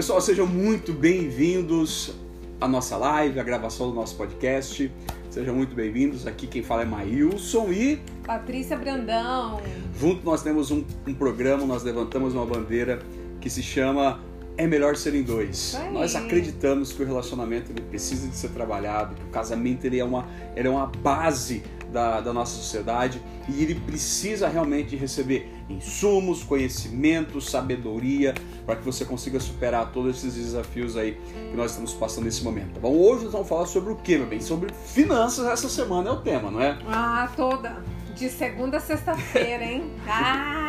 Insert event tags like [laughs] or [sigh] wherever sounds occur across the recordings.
Pessoal, sejam muito bem-vindos à nossa live, à gravação do nosso podcast. Sejam muito bem-vindos. Aqui quem fala é Maílson e. Patrícia Brandão. Junto nós temos um, um programa, nós levantamos uma bandeira que se chama É Melhor Ser em Dois. Nós acreditamos que o relacionamento ele precisa de ser trabalhado, que o casamento ele é, uma, ele é uma base da, da nossa sociedade e ele precisa realmente receber insumos, conhecimento, sabedoria para que você consiga superar todos esses desafios aí que nós estamos passando nesse momento. Tá bom? Hoje nós vamos falar sobre o que, meu bem? Sobre finanças. Essa semana é o tema, não é? Ah, toda. De segunda a sexta-feira, hein? [laughs] Ah!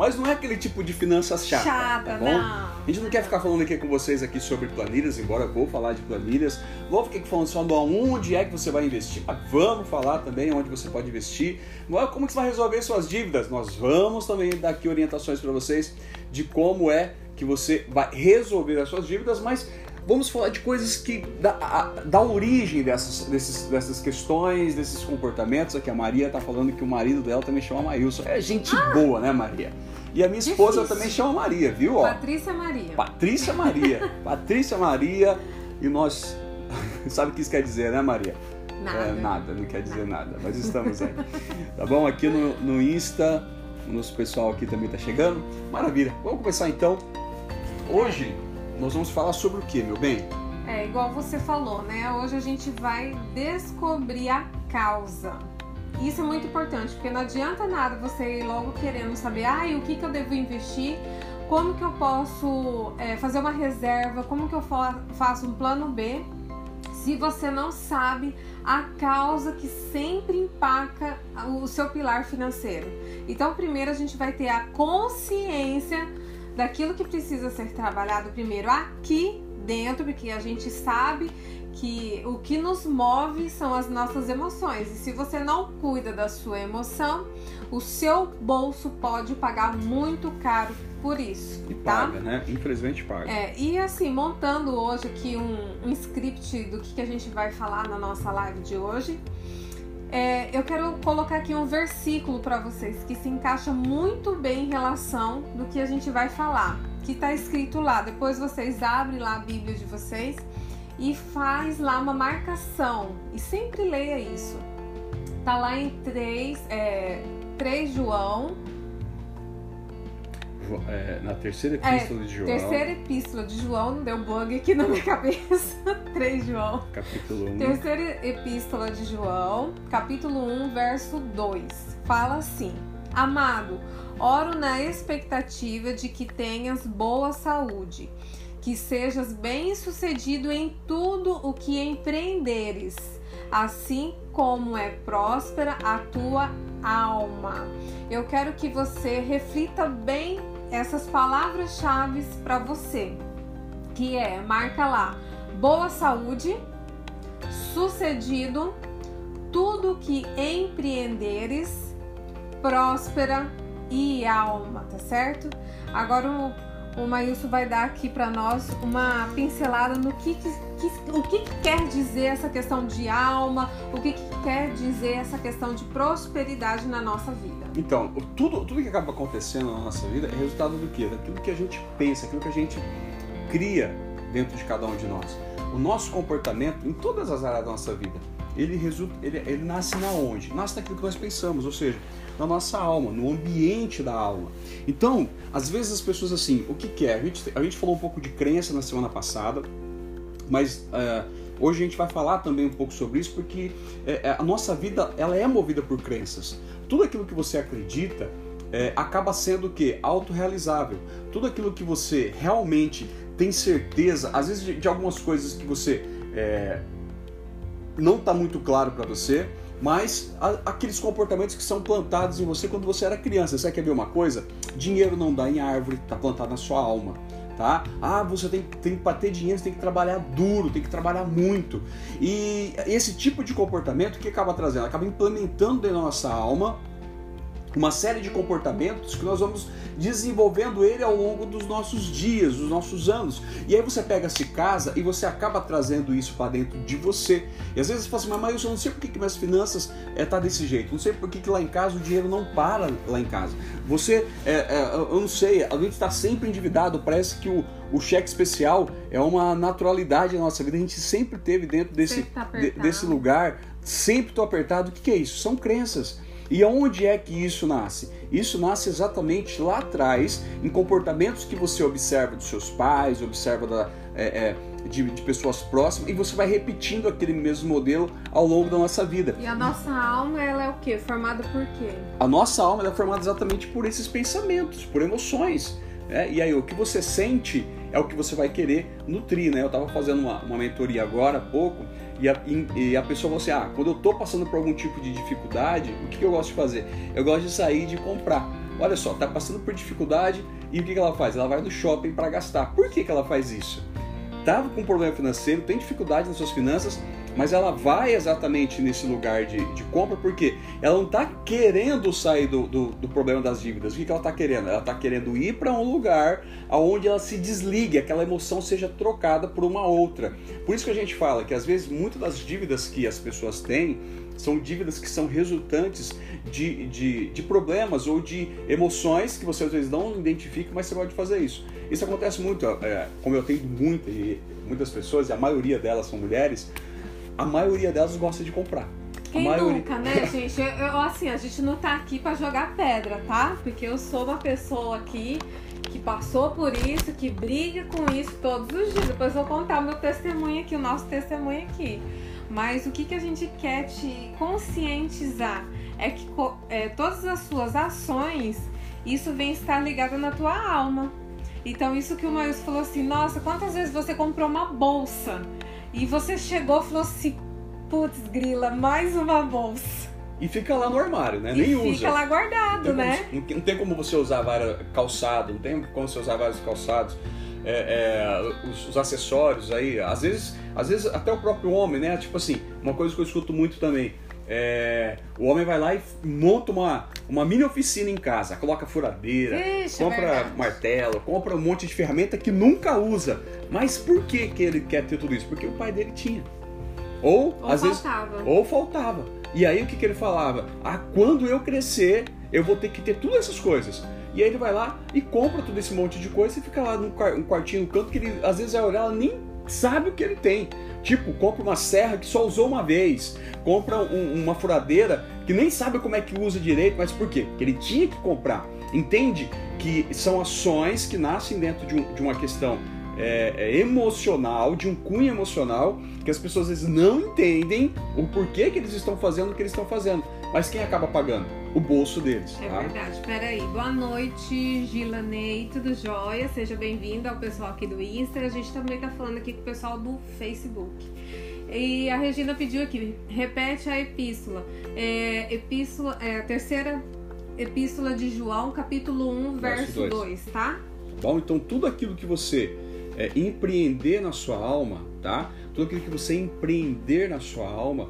Mas não é aquele tipo de finanças chata, Chata, tá bom? não. A gente não quer ficar falando aqui com vocês aqui sobre planilhas, embora eu vou falar de planilhas. Vou ficar falando só de onde é que você vai investir. Mas Vamos falar também onde você pode investir. Não é como que você vai resolver suas dívidas. Nós vamos também dar aqui orientações para vocês de como é que você vai resolver as suas dívidas, mas vamos falar de coisas que dá, a- dá origem dessas, desses, dessas questões, desses comportamentos. Aqui a Maria tá falando que o marido dela também chama Maílson. É gente boa, né, Maria? E a minha esposa Difícil. também chama Maria, viu? Ó, Patrícia Maria. Patrícia Maria. [laughs] Patrícia Maria. E nós. [laughs] Sabe o que isso quer dizer, né, Maria? Nada. É, nada, não quer dizer nada. Mas estamos aí. Tá bom? Aqui no, no Insta, o nosso pessoal aqui também tá chegando. Maravilha. Vamos começar então. Hoje nós vamos falar sobre o que, meu bem? É, igual você falou, né? Hoje a gente vai descobrir a causa. Isso é muito importante, porque não adianta nada você ir logo querendo saber, ah, o que, que eu devo investir, como que eu posso é, fazer uma reserva, como que eu fa- faço um plano B, se você não sabe a causa que sempre empaca o seu pilar financeiro. Então, primeiro a gente vai ter a consciência daquilo que precisa ser trabalhado primeiro aqui dentro, porque a gente sabe que o que nos move são as nossas emoções. E se você não cuida da sua emoção, o seu bolso pode pagar muito caro por isso, E tá? paga, né? Infelizmente paga. É, e assim, montando hoje aqui um, um script do que, que a gente vai falar na nossa live de hoje, é, eu quero colocar aqui um versículo para vocês que se encaixa muito bem em relação do que a gente vai falar, que tá escrito lá. Depois vocês abrem lá a Bíblia de vocês e faz lá uma marcação e sempre leia isso. Tá lá em 3, é, 3 João, Jo- é, na terceira É, epístola de João, terceira epístola de João, não deu bug aqui na minha [laughs] cabeça. 3 João. capítulo 1. Terceira epístola de João, capítulo 1, verso 2. Fala assim: Amado, oro na expectativa de que tenhas boa saúde, que sejas bem-sucedido em tudo o que empreenderes, assim como é próspera a tua alma. Eu quero que você reflita bem essas palavras-chave para você, que é, marca lá, boa saúde, sucedido, tudo que empreenderes, próspera e alma, tá certo? Agora o, o Maílson vai dar aqui para nós uma pincelada no que, que, o que, que quer dizer essa questão de alma, o que, que quer dizer essa questão de prosperidade na nossa vida. Então, tudo, tudo que acaba acontecendo na nossa vida é resultado do quê? Daquilo que a gente pensa, aquilo que a gente cria dentro de cada um de nós. O nosso comportamento, em todas as áreas da nossa vida, ele, resulta, ele, ele nasce na onde? Nasce naquilo que nós pensamos, ou seja, na nossa alma, no ambiente da alma. Então, às vezes as pessoas assim, o que, que é? A gente, a gente falou um pouco de crença na semana passada, mas é, hoje a gente vai falar também um pouco sobre isso porque é, a nossa vida ela é movida por crenças. Tudo aquilo que você acredita é, acaba sendo o que? Autorrealizável. Tudo aquilo que você realmente tem certeza, às vezes de, de algumas coisas que você não está muito claro para você, mas aqueles comportamentos que são plantados em você quando você era criança. Você quer ver uma coisa? Dinheiro não dá em árvore, está plantado na sua alma. Tá? Ah, você tem, tem para dinheiro, você tem que trabalhar duro, tem que trabalhar muito. E esse tipo de comportamento que acaba trazendo, acaba implementando da nossa alma uma série de comportamentos que nós vamos desenvolvendo ele ao longo dos nossos dias, dos nossos anos. E aí você pega se casa e você acaba trazendo isso para dentro de você. E às vezes você fala assim, mas eu não sei por que, que minhas finanças é, tá desse jeito, não sei por que, que lá em casa o dinheiro não para lá em casa. Você, é, é, eu não sei, a gente está sempre endividado, parece que o, o cheque especial é uma naturalidade na nossa vida, a gente sempre teve dentro desse, Tá de, desse lugar, sempre tô apertado. O que, que é isso? São crenças. E aonde é que isso nasce? Isso nasce exatamente lá atrás, em comportamentos que você observa dos seus pais, observa da, é, é, de, de, pessoas próximas, e você vai repetindo aquele mesmo modelo ao longo da nossa vida. E a nossa alma, ela é o quê? Formada por quê? A nossa alma é formada exatamente por esses pensamentos, por emoções. Né? E aí, o que você sente é o que você vai querer nutrir, né? Eu estava fazendo uma, uma mentoria agora há pouco, e a, e a pessoa falou assim: ah, quando eu estou passando por algum tipo de dificuldade, o que, eu gosto de fazer? Eu gosto de sair de comprar. Olha só, tá passando por dificuldade e o que, que ela faz? Ela vai no shopping para gastar. Por que, que ela faz isso? Tava com um problema financeiro, tem dificuldade nas suas finanças, mas ela vai exatamente nesse lugar de, de compra porque ela não está querendo sair do, do, do, problema das dívidas. O que, que ela está querendo? Ela está querendo ir para um lugar onde ela se desligue, aquela emoção seja trocada por uma outra. Por isso que a gente fala que às vezes muitas das dívidas que as pessoas têm são dívidas que são resultantes de, de, de, problemas ou de emoções que você às vezes não identifica, mas você pode fazer isso. Isso acontece muito, é, como eu tenho muita, muitas pessoas, e a maioria delas são mulheres, a maioria delas gosta de comprar. Quem maioria... nunca, né, [laughs] gente? Eu, eu, assim, a gente não tá aqui para jogar pedra, tá? Porque eu sou uma pessoa aqui que passou por isso, que briga com isso todos os dias. Depois eu vou contar o meu testemunho aqui, o nosso testemunho aqui. Mas o que, que a gente quer te conscientizar é que é, todas as suas ações, isso vem estar ligado na tua alma. Então, isso que o Maius falou assim: nossa, quantas vezes você comprou uma bolsa e você chegou e falou assim: putz, grila, mais uma bolsa. E fica lá no armário, né? E Nem fica usa. Fica lá guardado, não né? Como, não tem como você usar vários calçados, não tem como você usar vários calçados. É, é, os, os, acessórios aí, às vezes, às vezes até o próprio homem, né? Tipo assim, uma coisa que eu escuto muito também. É, o homem vai lá e monta uma, uma mini oficina em casa, coloca furadeira, Ixi, compra verdade. martelo, compra um monte de ferramenta que nunca usa. Mas por que, que ele quer ter tudo isso? Porque o pai dele tinha. Ou, Ou às faltava. vezes, ou faltava. E aí o que, que ele falava? Ah, quando eu crescer, eu vou ter que ter todas essas coisas. E aí ele vai lá e compra todo esse monte de coisa e fica lá num quartinho no canto que ele às vezes vai olhar, ela nem sabe o que ele tem. Tipo, compra uma serra que só usou uma vez, compra um, uma furadeira que nem sabe como é que usa direito, mas por quê? Porque ele tinha que comprar. Entende que são ações que nascem dentro de, um, de uma questão é, é, emocional, de um cunho emocional, que as pessoas às vezes não entendem o porquê que eles estão fazendo o que eles estão fazendo. Mas quem acaba pagando? O bolso deles. É tá? verdade. Peraí. Boa noite, Gilanei. Tudo jóia? Seja bem-vindo ao pessoal aqui do Insta. A gente também tá falando aqui com o pessoal do Facebook. E a Regina pediu aqui, repete a epístola. É, epístola, é a terceira epístola de João, capítulo 1, verso, Verso 2, tá? Bom, então tudo aquilo que você é, empreender na sua alma, tá? Tudo aquilo que você empreender na sua alma,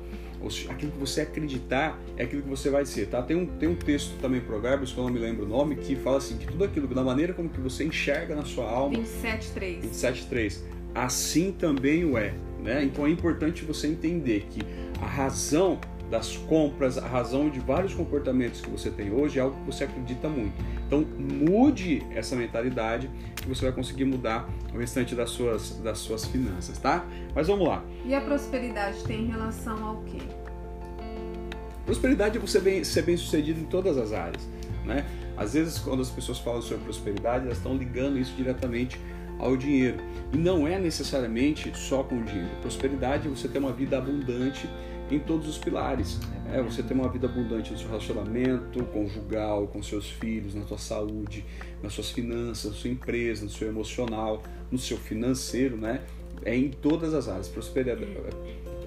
aquilo que você acreditar é aquilo que você vai ser, tá? Tem um, tem um texto também, Provérbios, que eu não me lembro o nome, que fala assim, que tudo aquilo, da maneira como que você enxerga na sua alma, 27,3. 27.3, assim também o é, né? Então é importante você entender que a razão das compras, a razão de vários comportamentos que você tem hoje é algo que você acredita muito. Então mude essa mentalidade que você vai conseguir mudar o restante das suas, das suas finanças, tá? Mas vamos lá. E a prosperidade tem relação ao quê? Prosperidade é você bem, ser bem sucedido em todas as áreas, né? Às vezes quando as pessoas falam sobre prosperidade, elas estão ligando isso diretamente ao dinheiro. E não é necessariamente só com o dinheiro. Prosperidade é você ter uma vida abundante em todos os pilares. É você ter uma vida abundante no seu relacionamento conjugal, com seus filhos, na sua saúde, nas suas finanças, na sua empresa, no seu emocional, no seu financeiro, né? É em todas as áreas. Prosperidade,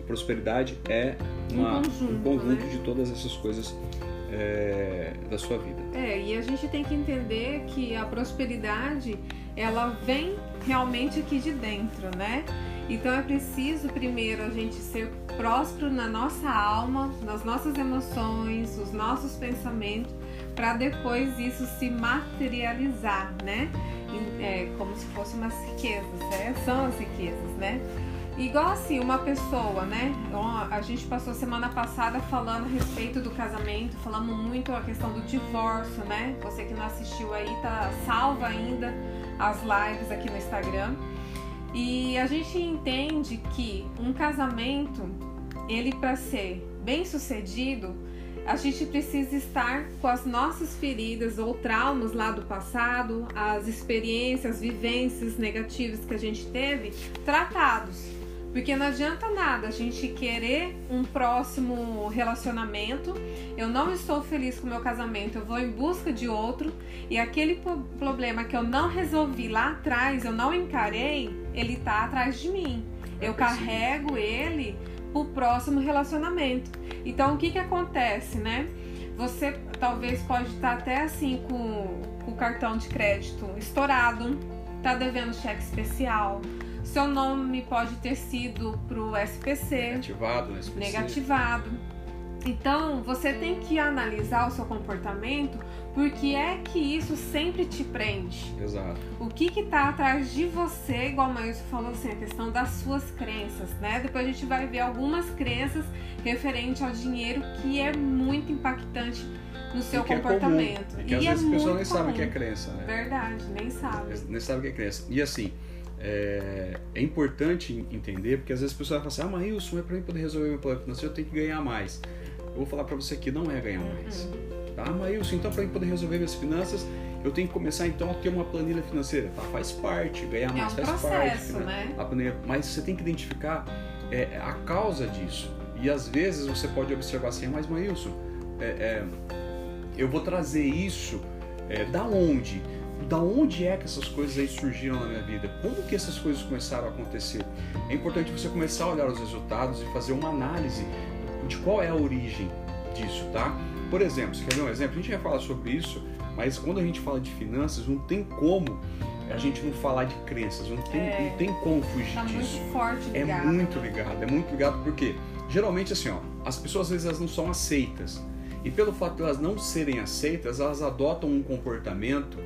prosperidade é uma, um conjunto, um conjunto né? de todas essas coisas é, da sua vida. É, e a gente tem que entender que a prosperidade ela vem realmente aqui de dentro, né? Então é preciso primeiro a gente ser próspero na nossa alma, nas nossas emoções, os nossos pensamentos, para depois isso se materializar, né? É, como se fossem umas riquezas, né? são as riquezas, né? Igual assim, uma pessoa, né? A gente passou semana passada falando a respeito do casamento, falamos muito a questão do divórcio, né? Você que não assistiu aí, tá salva ainda as lives aqui no Instagram. E a gente entende que um casamento, ele para ser bem sucedido, a gente precisa estar com as nossas feridas ou traumas lá do passado, as experiências, vivências negativas que a gente teve, tratados. Porque não adianta nada a gente querer um próximo relacionamento. Eu não estou feliz com o meu casamento, eu vou em busca de outro e aquele problema que eu não resolvi lá atrás, eu não encarei, ele tá atrás de mim. Eu carrego ele pro próximo relacionamento. Então o que que acontece, né? Você talvez pode estar até assim com, com o cartão de crédito estourado, tá devendo cheque especial, seu nome pode ter sido pro SPC. Negativado no SPC. Negativado. Então, você tem que analisar o seu comportamento, porque é que isso sempre te prende. Exato. O que que tá atrás de você, igual o Maílson falou assim, a questão das suas crenças, né? Depois a gente vai ver algumas crenças referente ao dinheiro que é muito impactante no seu comportamento. É comum. É que às e vezes é as pessoas nem sabem o que é crença, né? Verdade, nem sabem. Nem sabem o que é crença. E assim, é, é, importante entender, porque às vezes as pessoas falam assim, ah, mas Wilson, é para mim poder resolver meu problema financeiro, eu tenho que ganhar mais. Eu vou falar para você que não é ganhar mais. Uhum. Tá, mas Wilson, então para poder resolver minhas finanças, eu tenho que começar então a ter uma planilha financeira. Tá, faz parte, ganhar é mais um faz processo, parte. Né? A planilha, mas você tem que identificar é, a causa disso. E às vezes você pode observar assim, ah, mas Maílson, é, é, eu vou trazer isso é, da onde? da onde é que essas coisas aí surgiram na minha vida? Como que essas coisas começaram a acontecer? É importante você começar a olhar os resultados e fazer uma análise de qual é a origem disso, tá? Por exemplo, você quer ver um exemplo? A gente vai falar sobre isso, mas quando a gente fala de finanças, não tem como a gente não falar de crenças, não tem, é, não tem como fugir tá disso. Muito forte é ligado, é muito ligado, é muito ligado porque geralmente assim, ó, as pessoas às vezes elas não são aceitas. E pelo fato de elas não serem aceitas, elas adotam um comportamento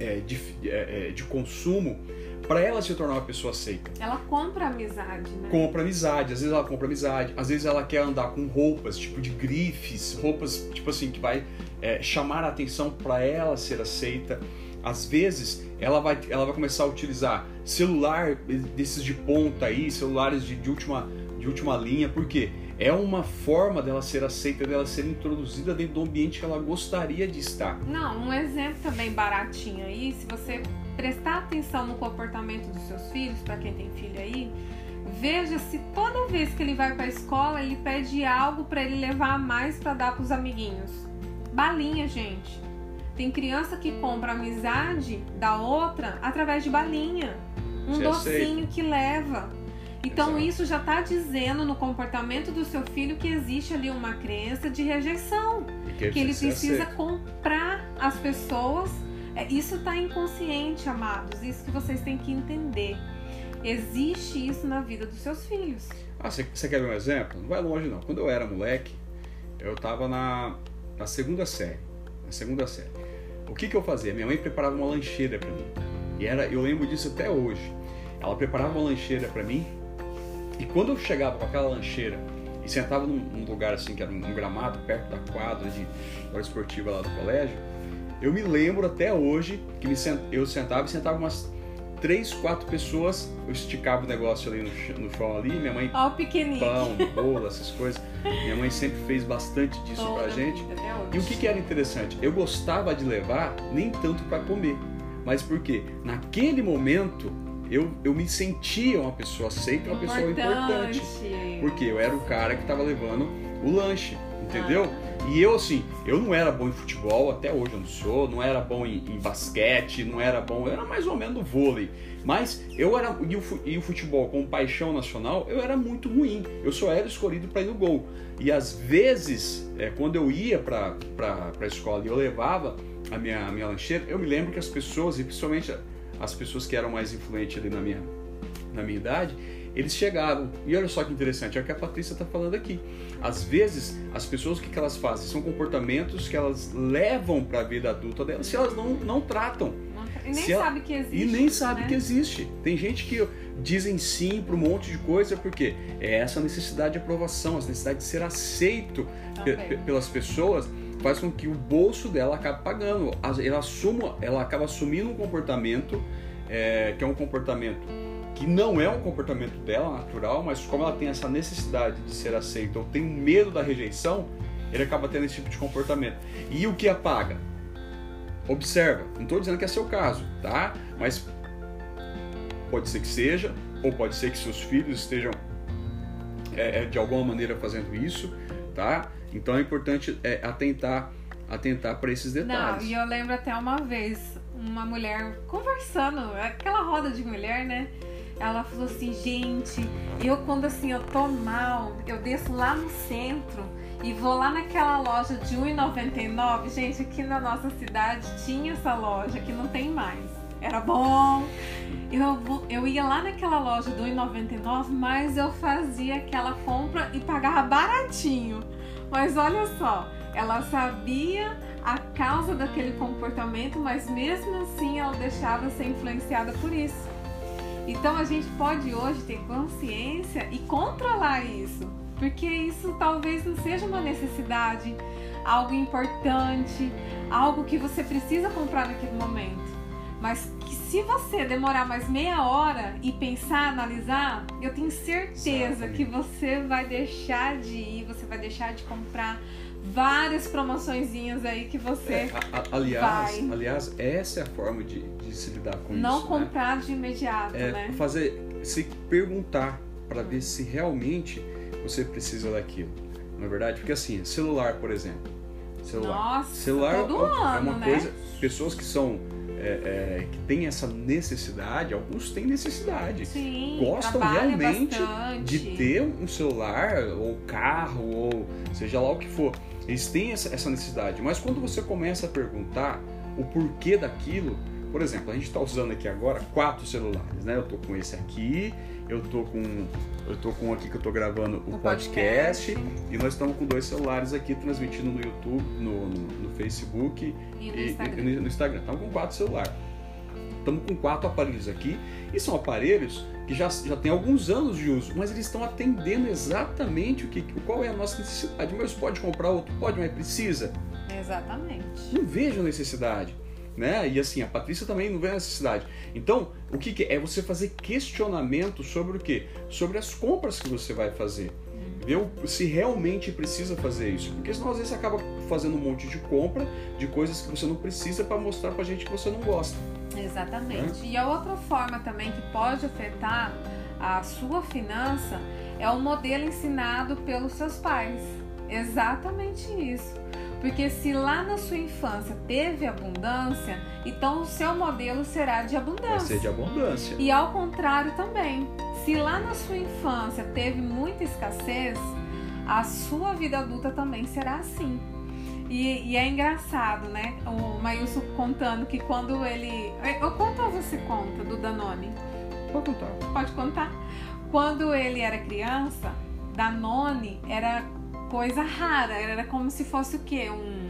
é, de, é, é, de consumo para ela se tornar uma pessoa aceita. Ela compra amizade, né? Compra amizade, às vezes ela compra amizade, às vezes ela quer andar com roupas, tipo de grifes, roupas tipo assim que vai é, chamar a atenção para ela ser aceita. Às vezes ela vai, ela vai começar a utilizar celular desses de ponta aí, celulares de, de última, de última linha, por quê? É uma forma dela ser aceita, dela ser introduzida dentro do ambiente que ela gostaria de estar. Não, um exemplo também baratinho aí, se você prestar atenção no comportamento dos seus filhos, para quem tem filho aí, veja se toda vez que ele vai para a escola ele pede algo para ele levar mais para dar para os amiguinhos. Balinha, gente. Tem criança que compra amizade da outra através de balinha. Um Você docinho aceita. que leva. Então Exato. isso já está dizendo no comportamento do seu filho que existe ali uma crença de rejeição, que, que ele precisa comprar as pessoas. É, isso está inconsciente, amados. Isso que vocês têm que entender. Existe isso na vida dos seus filhos. Ah, você quer ver um exemplo? Não vai longe não. Quando eu era moleque, eu estava na, na segunda série. Na segunda série. O que, que eu fazia? Minha mãe preparava uma lancheira para mim. E era, eu lembro disso até hoje. Ela preparava uma lancheira para mim e quando eu chegava com aquela lancheira e sentava num, num lugar assim, que era um, gramado perto da quadra de hora esportiva lá do colégio, eu me lembro até hoje que me sent, eu sentava e sentava umas três, quatro pessoas, eu esticava o negócio ali no, no chão ali, minha mãe Ó, pão, bolo, essas coisas. Minha mãe sempre fez bastante disso Toda pra gente. E o que, que era interessante? Eu gostava de levar nem tanto para comer, mas porque naquele momento eu, eu me sentia uma pessoa aceita, uma pessoa importante. Porque eu era o cara que estava levando o lanche, entendeu? Ah. E eu, assim, eu não era bom em futebol, até hoje eu não sou, não era bom em, em basquete, não era bom, eu era mais ou menos no vôlei. Mas eu era, e o, e o futebol com paixão nacional, eu era muito ruim. Eu só era escolhido para ir no gol. E às vezes, é, quando eu ia para a escola e eu levava a minha, a minha lancheira, eu me lembro que as pessoas, e principalmente as pessoas que eram mais influentes ali na minha, na minha idade, eles chegaram. E olha só que interessante, é o que a Patrícia está falando aqui. Às vezes, as pessoas, o que, que elas fazem? São comportamentos que elas levam para a vida adulta delas se elas não, não tratam. E nem ela- sabe que existe. E nem sabe né? que existe. Tem gente que dizem sim para um monte de coisa porque é essa necessidade de aprovação, essa necessidade de ser aceito pe- pelas pessoas faz com que o bolso dela acabe pagando. Ela, assuma, ela acaba assumindo um comportamento é, que é um comportamento que não é um comportamento dela natural, mas como ela tem essa necessidade de ser aceita ou tem medo da rejeição, ele acaba tendo esse tipo de comportamento. E o que apaga? Observa, não estou dizendo que é seu caso, tá? Mas pode ser que seja, ou pode ser que seus filhos estejam é, é, de alguma maneira fazendo isso, tá? Então é importante é, atentar, atentar para esses Não, detalhes. e eu lembro até uma vez, uma mulher conversando, aquela roda de mulher, né? Ela falou assim, gente, eu quando assim eu tô mal, eu desço lá no centro e vou lá naquela loja de R$1,99. Gente, aqui na nossa cidade tinha essa loja, que não tem mais. Era bom. Eu, eu ia lá naquela loja do R$1,99, mas eu fazia aquela compra e pagava baratinho. Mas olha só, ela sabia a causa daquele comportamento, mas mesmo assim ela deixava ser influenciada por isso. Então a gente pode hoje ter consciência e controlar isso, porque isso talvez não seja uma necessidade, algo importante, algo que você precisa comprar naquele momento. Mas que se você demorar mais meia hora e pensar, analisar, eu tenho certeza que você vai deixar de ir, vai deixar de comprar várias promoçõezinhas aí que você É, a- a- aliás, vai. aliás, essa é a forma de, de se lidar com não isso. né? comprar de imediato, É né? fazer, se perguntar para ver se realmente você precisa daquilo. Não é verdade? Porque assim, celular, por exemplo. Celular. Nossa, celular todo é uma- é ano, uma né? coisa. Pessoas que são é, é, que têm essa necessidade, alguns têm necessidade. Sim, gostam realmente bastante. de ter um celular ou carro ou seja lá o que for. Eles têm essa, essa necessidade, mas quando você começa a perguntar o porquê daquilo, por exemplo, a gente está usando aqui agora quatro celulares, né? Eu tô com esse aqui, eu tô com eu tô com aqui que eu tô gravando o, O podcast, podcast. e nós estamos com dois celulares aqui transmitindo no YouTube, no, no, no Facebook E no e, Instagram. e no Instagram. Estamos com quatro celulares. Estamos com quatro aparelhos aqui e são aparelhos que já, já têm alguns anos de uso, mas eles estão atendendo exatamente o que, qual é a nossa necessidade. Mas pode comprar outro? Pode, mas precisa? Exatamente. Não vejo necessidade. Né? E assim, a Patrícia também não vê necessidade. Então, o que, que é? É você fazer questionamento sobre o quê? Sobre as compras que você vai fazer. Ver o- se realmente precisa fazer isso. Porque senão às vezes você acaba fazendo um monte de compra de coisas que você não precisa para mostrar pra gente que você não gosta. Exatamente. E a outra forma também que pode afetar a sua finança é o modelo ensinado pelos seus pais. Exatamente isso. Porque se lá na sua infância teve abundância, então o seu modelo será de Vai abundância. ser de abundância. E ao contrário também. Se lá na sua infância teve muita escassez, a sua vida adulta também será assim. E, e é engraçado, né? O Maílson contando que quando ele. Eu conto ou você conta do Danone? Pode contar. Pode contar? Quando ele era criança, Danone era coisa rara. Era como se fosse o quê? Um.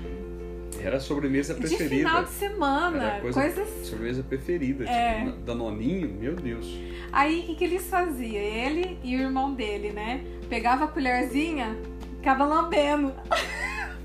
Era a sobremesa De preferida. final de semana. Era coisa- Coisas Sobremesa preferida. É. Tipo, Danoninho, meu Deus. Aí o que, que eles faziam? Ele e o irmão dele, né? Pegava a colherzinha, ficava lambendo. [laughs]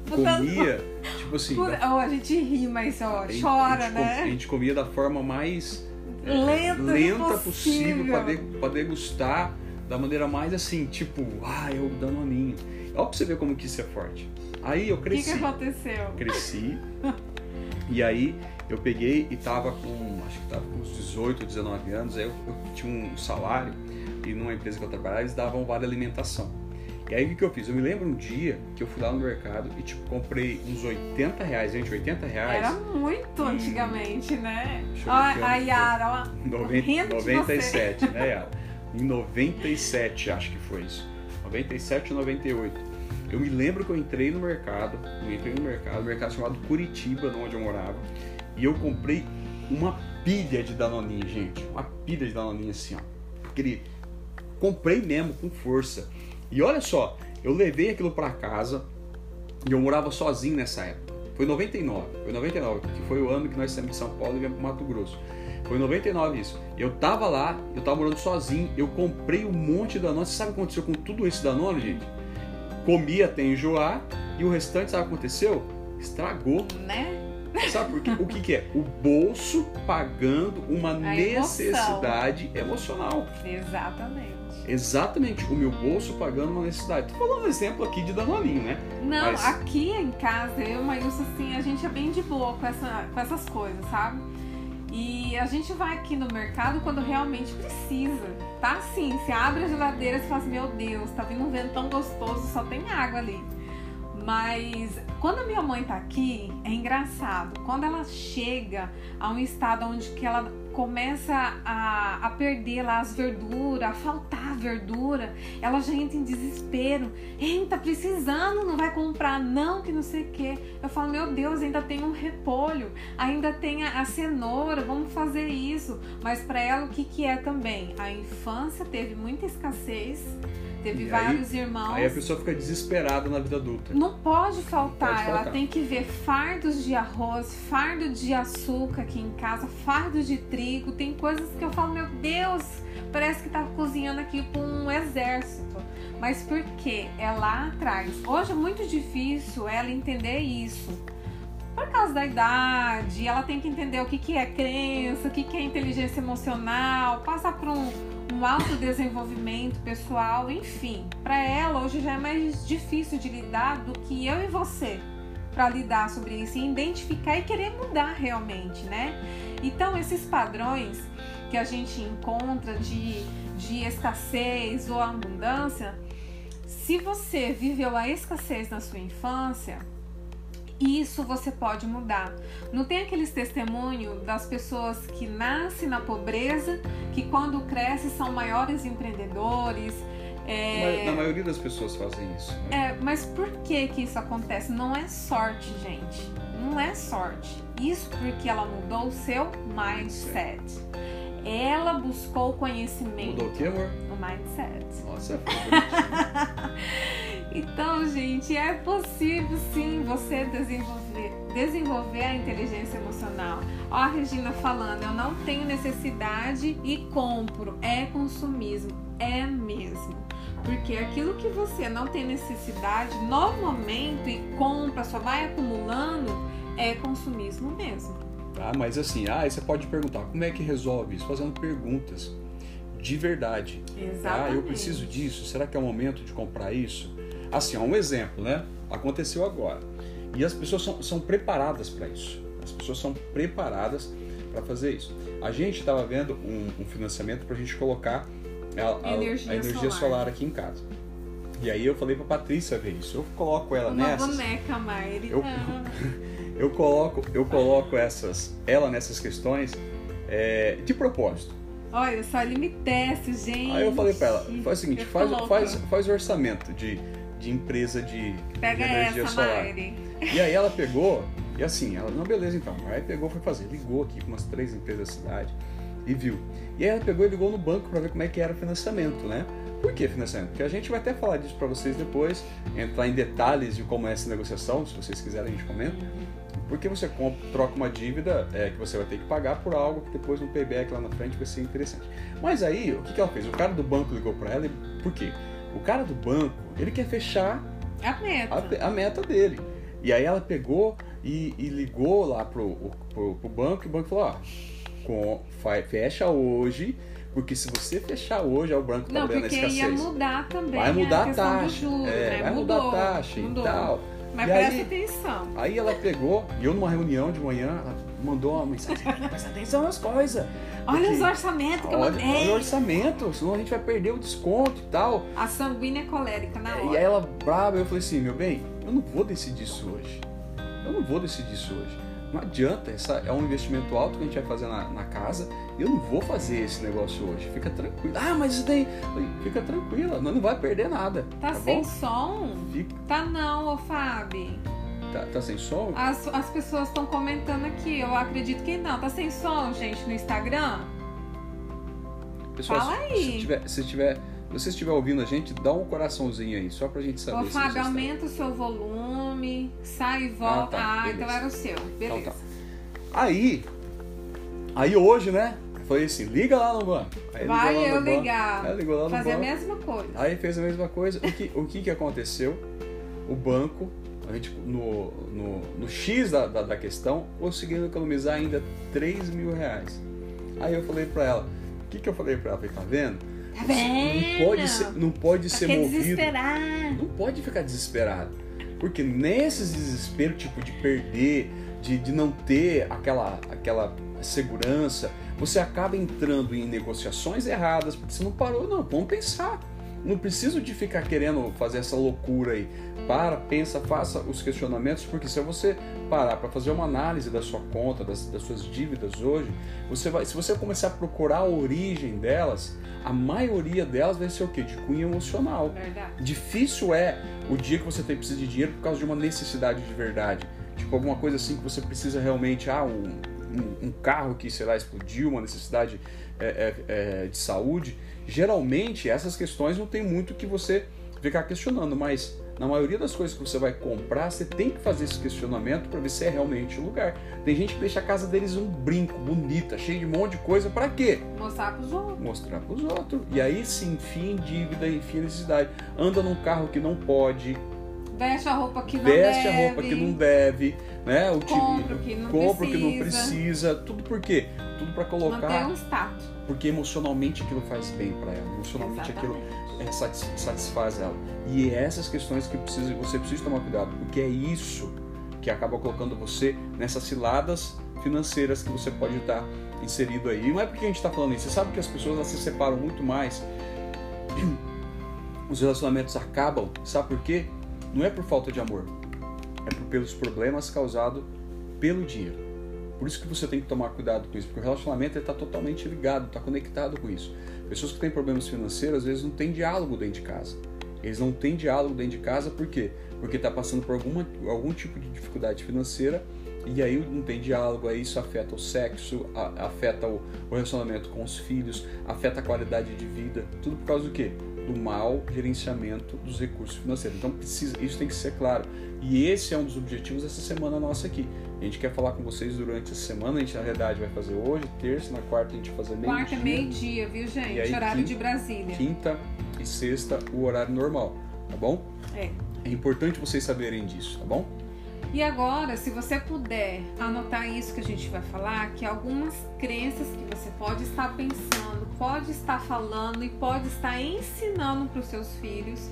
Comia, tipo assim. Por- da- Oh, a gente ri, mas ó, gente- chora, a gente, com- A né? gente comia da forma mais é, Lenta, lenta possível. possível para de, pra degustar da maneira mais assim, tipo, ah, é o Danoninho. Olha pra você ver como que isso é forte. Aí eu O que, cresci. que aconteceu? cresci. e aí eu peguei e tava com, acho que tava com uns 18, 19 anos, aí eu, eu tinha um salário e numa empresa que eu trabalhava eles davam vale alimentação. E aí o que, eu fiz? Eu me lembro um dia que eu fui lá no mercado e tipo comprei uns 80 reais, gente, 80 reais. Era muito antigamente, né? Deixa eu Ó, ver que a. Yara, ó. 90, rindo de 97, né, Yara? Em 97, acho que foi isso. 97 ou 98. Eu me lembro que eu entrei no mercado, eu entrei no mercado, um mercado chamado Curitiba, onde eu morava, e eu comprei uma pilha de danoninha, gente. Uma pilha de danoninha assim, ó. Aquele comprei mesmo com força. E olha só, eu levei aquilo para casa e eu morava sozinho nessa época. Foi 99, foi 99, que foi o ano que nós saímos de São Paulo e viemos para Mato Grosso. Foi 99 isso. Eu tava lá, eu tava morando sozinho, eu comprei um monte de Danone. Você sabe o que aconteceu com tudo esse Danone, gente? Comi até enjoar e o restante, sabe o que aconteceu? Estragou. Né? Sabe por quê? O que, que é? O bolso pagando uma A necessidade emocional. Exatamente. Exatamente, o meu bolso pagando uma necessidade. Tô falando um exemplo aqui de Danoninho, né? Não, Mas- aqui em casa, eu e o Maílson, assim, a gente é bem de boa com, essa, com essas coisas, sabe? E a gente vai aqui no mercado quando realmente precisa. Tá assim, você abre a geladeira e fala assim, meu Deus, tá vindo um vento tão gostoso, só tem água ali. Mas quando a minha mãe tá aqui, é engraçado. Quando ela chega a um estado onde que ela começa a, a perder lá as verduras, a faltar verdura, ela já entra em desespero. Ei, tá precisando, não vai comprar, não, que não sei o quê. Eu falo, meu Deus, ainda tem um repolho, ainda tem a, a cenoura, vamos fazer isso. Mas para ela, o que, que é também? A infância teve muita escassez, teve E aí- vários irmãos. Aí a pessoa fica desesperada na vida adulta. Não pode faltar, Não pode ela faltar. tem que ver fardos de arroz, fardo de açúcar aqui em casa, fardo de trigo. Tem coisas que eu falo, meu Deus, parece que tá cozinhando aqui com um exército. Mas por quê? É lá atrás. Hoje é muito difícil ela entender isso. Por causa da idade, ela tem que entender o que, que é crença, o que, que é inteligência emocional, passar por um, um autodesenvolvimento pessoal, enfim. Para ela, hoje já é mais difícil de lidar do que eu e você para lidar sobre isso e identificar e querer mudar realmente, né? Então, esses padrões que a gente encontra de, de escassez ou abundância, se você viveu a escassez na sua infância, isso você pode mudar. Não tem aqueles testemunhos das pessoas que nascem na pobreza, que quando crescem são maiores empreendedores. é, na maioria das pessoas fazem isso. né? é, mas por que que isso acontece? Não é sorte, gente. Não é sorte. Isso porque ela mudou o seu mindset. Ela buscou conhecimento. Mudou o que, amor? O mindset. Nossa, bonitinho. [laughs] Então, gente, é possível sim você desenvolver, desenvolver a inteligência emocional. Ó, a Regina falando, eu não tenho necessidade e compro. É consumismo. É mesmo. Porque aquilo que você não tem necessidade no momento e compra, só vai acumulando, é consumismo mesmo. Ah, mas assim, ah, você pode perguntar, como é que resolve isso? Fazendo perguntas de verdade. Ah, Exatamente. eu preciso disso? Será que é o momento de comprar isso? Assim, ó, um exemplo, né? Aconteceu agora. E as pessoas são, são preparadas para isso. As pessoas são preparadas para fazer isso. A gente estava vendo um, um financiamento para a gente colocar a, a- Energia a energia solar. solar aqui em casa. E aí eu falei para Patrícia ver isso. Eu coloco ela Uma nessas. boneca, Maire. Eu- [laughs] Eu coloco, eu coloco essas, ela nessas questões é, de propósito. Olha, só ele me testa, gente. Aí eu falei pra ela, faz o seguinte, Eu faz, faz, faz orçamento de, de empresa de, Pega de energia essa, solar. Maire. E aí ela pegou, e assim, ela, não, beleza então. Aí pegou, foi fazer, ligou aqui com umas três empresas da cidade e viu. E aí ela pegou e ligou no banco para ver como é que era o financiamento, né? Por que financiamento? Porque a gente vai até falar disso para vocês depois, entrar em detalhes de como é essa negociação, se vocês quiserem a gente comenta. Porque você compra, troca uma dívida é, que você vai ter que pagar por algo que depois no payback lá na frente vai ser interessante. Mas aí, o que, que ela fez? O cara do banco ligou para ela e por quê? O cara do banco, ele quer fechar A meta. a, a meta dele. E aí ela pegou e, e ligou lá pro, pro, pro banco e o banco falou, ó, com, fecha hoje, porque se você fechar hoje, aí o banco tá Não, olhando a porque escassez. ia mudar também vai mudar a a taxa, juro, é, né? vai mudou, mudar a taxa mudou. e tal. Mas E presta aí- atenção. Aí ela pegou, e eu numa reunião de manhã, ela mandou uma mensagem, presta atenção nas coisas. Olha os orçamentos que eu mandei. olha o orçamento, senão a gente vai perder o desconto e tal. A sanguínea colérica na E hora. aí ela brava, eu falei assim, meu bem, eu não vou decidir isso hoje. Eu não vou decidir isso hoje. Não adianta, essa é um investimento alto que a gente vai fazer na, na casa. e Eu não vou fazer esse negócio hoje. Fica tranquilo. Ah, mas isso daí. Fica tranquila, nós não vai perder nada. Tá, Tá, sem bom? som? Fica- Tá não, ô Fábio. Tá, tá sem som? As, as pessoas estão comentando aqui. Eu acredito que não. Tá sem som, gente, no Instagram? Pessoal, fala se- aí. Se tiver, se tiver você estiver ouvindo a gente, dá um coraçãozinho aí, só pra gente saber. Ô, Fábio, aumenta o seu volume, sai e volta. Ah, tá, Ah, então era o seu. Beleza. Então tá. Aí, aí hoje, né? Foi assim, liga lá no banco. Aí ligou Vai eu banco. ligar. Aí ligou lá no Fazer a banco. mesma coisa. Aí fez a mesma coisa. O que, o que, que aconteceu? O banco, a gente, no, no, no X da, da, da questão, conseguindo economizar ainda 3 mil reais. Aí eu falei pra ela, o que, que eu falei pra ela? Eu falei, tá vendo? Tá vendo? Não pode ser, não pode ser Quer movido. Não pode ficar desesperado. Porque nesses desesperos, tipo, de perder, de, de não ter aquela, aquela segurança, você acaba entrando em negociações erradas, porque você não parou, não, vamos pensar. Não preciso de ficar querendo fazer essa loucura aí. Para, pensa, faça os questionamentos, porque se você parar para fazer uma análise da sua conta, das, das suas dívidas hoje, você vai, se você começar a procurar a origem delas, a maioria delas vai ser o quê? De cunho emocional. Verdade. Difícil é o dia que você tem precisa de dinheiro por causa de uma necessidade de verdade. Tipo, alguma coisa assim que você precisa realmente, ah, um, um, um carro que, sei lá, explodiu, uma necessidade é, é, é, de saúde. Geralmente, essas questões não tem muito que você ficar questionando, mas na maioria das coisas que você vai comprar, você tem que fazer esse questionamento para ver se é realmente o lugar. Tem gente que deixa a casa deles um brinco, bonita, cheio de um monte de coisa, para quê? Mostrar pros outros. mostrar para os outros. E aí se enfia em dívida, enfia em necessidade. Anda num carro que não pode, Veste a roupa que não veste deve. a roupa que não deve, né? O Compra o que não compra o que não precisa. precisa. Tudo por quê? Tudo para Manter colocar, um status. Porque emocionalmente aquilo faz bem para ela. Emocionalmente aquilo Exatamente. é, satis- satisfaz ela. E é essas questões que precisa, você precisa tomar cuidado, porque é isso que acaba colocando você nessas ciladas financeiras que você pode estar inserido aí. E não é porque a gente está falando isso, você sabe que as pessoas elas se separam muito mais. [clears throat] Os relacionamentos acabam, sabe por quê? Não é por falta de amor, é por, pelos problemas causados pelo dinheiro. Por isso que você tem que tomar cuidado com isso, porque o relacionamento está totalmente ligado, está conectado com isso. Pessoas que têm problemas financeiros às vezes não têm diálogo dentro de casa. Eles não têm diálogo dentro de casa por quê? Porque está passando por alguma, algum tipo de dificuldade financeira e aí não tem diálogo, aí isso afeta o sexo, afeta o, o relacionamento com os filhos, afeta a qualidade de vida, tudo por causa do quê? Do mau gerenciamento dos recursos financeiros. Então precisa, isso tem que ser claro. E esse é um dos objetivos dessa semana nossa aqui. A gente quer falar com vocês durante essa semana, a gente na verdade vai fazer hoje, terça, na quarta a gente vai fazer meio Quarta, dia, meio-dia, viu, gente? Aí, Horário quinta- de Brasília. quinta e sexta o horário normal, tá bom? É. É importante vocês saberem disso, tá bom? E agora, se você puder anotar isso que a gente vai falar, que algumas crenças que você pode estar pensando, pode estar falando e pode estar ensinando para os seus filhos.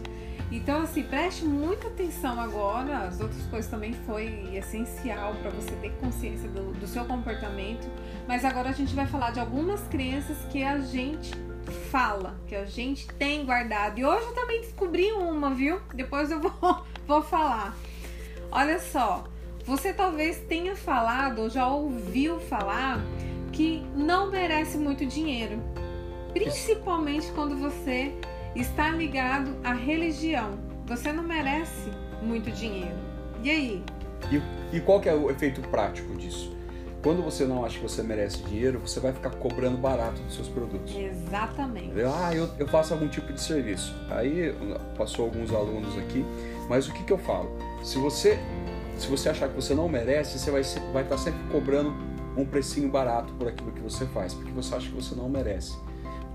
Então, assim, preste muita atenção agora. As outras coisas também foi essencial para você ter consciência do, do seu comportamento. Mas agora a gente vai falar de algumas crenças que a gente fala, que a gente tem guardado. E hoje eu também descobri uma, viu? Depois eu vou, [laughs] vou falar. Olha só, você talvez tenha falado ou já ouviu falar que não merece muito dinheiro, principalmente quando você está ligado à religião. Você não merece muito dinheiro. E aí? E qual que é o efeito prático disso? Quando você não acha que você merece dinheiro, você vai ficar cobrando barato dos seus produtos. Exatamente. Entendeu? Ah, eu, eu faço algum tipo de serviço. Aí passou alguns alunos aqui, mas o que, que eu falo? Se você, se você achar que você não merece, você vai, vai estar sempre cobrando um precinho barato por aquilo que você faz, porque você acha que você não merece.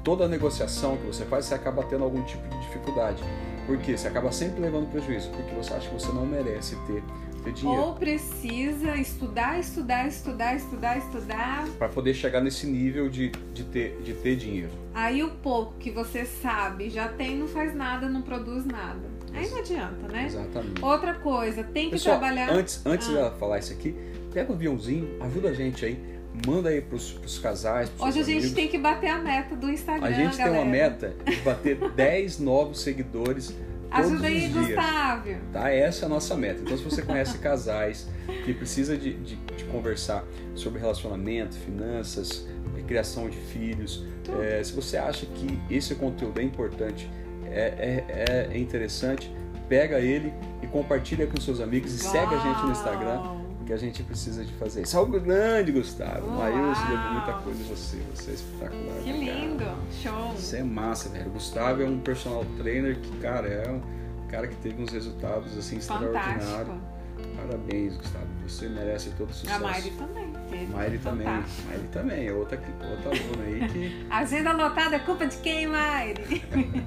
Toda negociação que você faz, você acaba tendo algum tipo de dificuldade. Por quê? Você acaba sempre levando prejuízo, porque você acha que você não merece ter, ter dinheiro. Ou precisa estudar, estudar, estudar, estudar, estudar. para poder chegar nesse nível de, de, ter, de ter dinheiro. Aí o pouco que você sabe já tem, não faz nada, não produz nada. Aí não adianta, né? Exatamente. Outra coisa, tem que Pessoal, trabalhar. antes, antes Ah. dela falar isso aqui, pega o aviãozinho, ajuda a gente aí, manda aí pros, pros casais, pros Hoje a gente amigos. tem que bater a meta do Instagram. A gente tem galera. uma meta de bater [laughs] 10 novos seguidores todos Ajuda aí, os dias. Gustavo. Tá? Essa é a nossa meta. Então, se você conhece casais que precisa de, de, de conversar sobre relacionamento, finanças, criação de filhos, eh, se você acha que esse conteúdo é importante, é, é, é interessante, pega ele e compartilha com seus amigos e segue a gente no Instagram. Uau. que a gente precisa de fazer isso. Algo grande, Gustavo. Uau. Maílson levou muita coisa em você. Você é espetacular. Que cara. lindo! Show! Você é massa, velho. O Gustavo é um personal trainer que, cara, é um cara que teve uns resultados assim extraordinários. Parabéns, Gustavo. Você merece todo o sucesso. A Mari também. Teve. Maíri também. Fantástico. Maíri também. É outra, outra aluna aí que. [laughs] Agenda lotada é culpa de quem, Mari?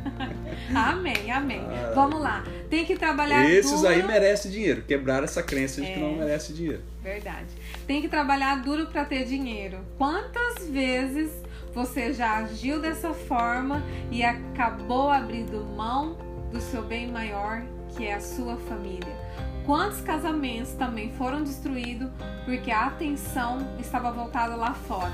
[laughs] amém, amém. Ah. Vamos lá. Tem que trabalhar Esses duro. aí merecem dinheiro. Quebrar essa crença de que É. não merece dinheiro. Verdade. Tem que trabalhar duro para ter dinheiro. Quantas vezes você já agiu dessa forma e acabou abrindo mão do seu bem maior, que é a sua família? Quantos casamentos também foram destruídos porque a atenção estava voltada lá fora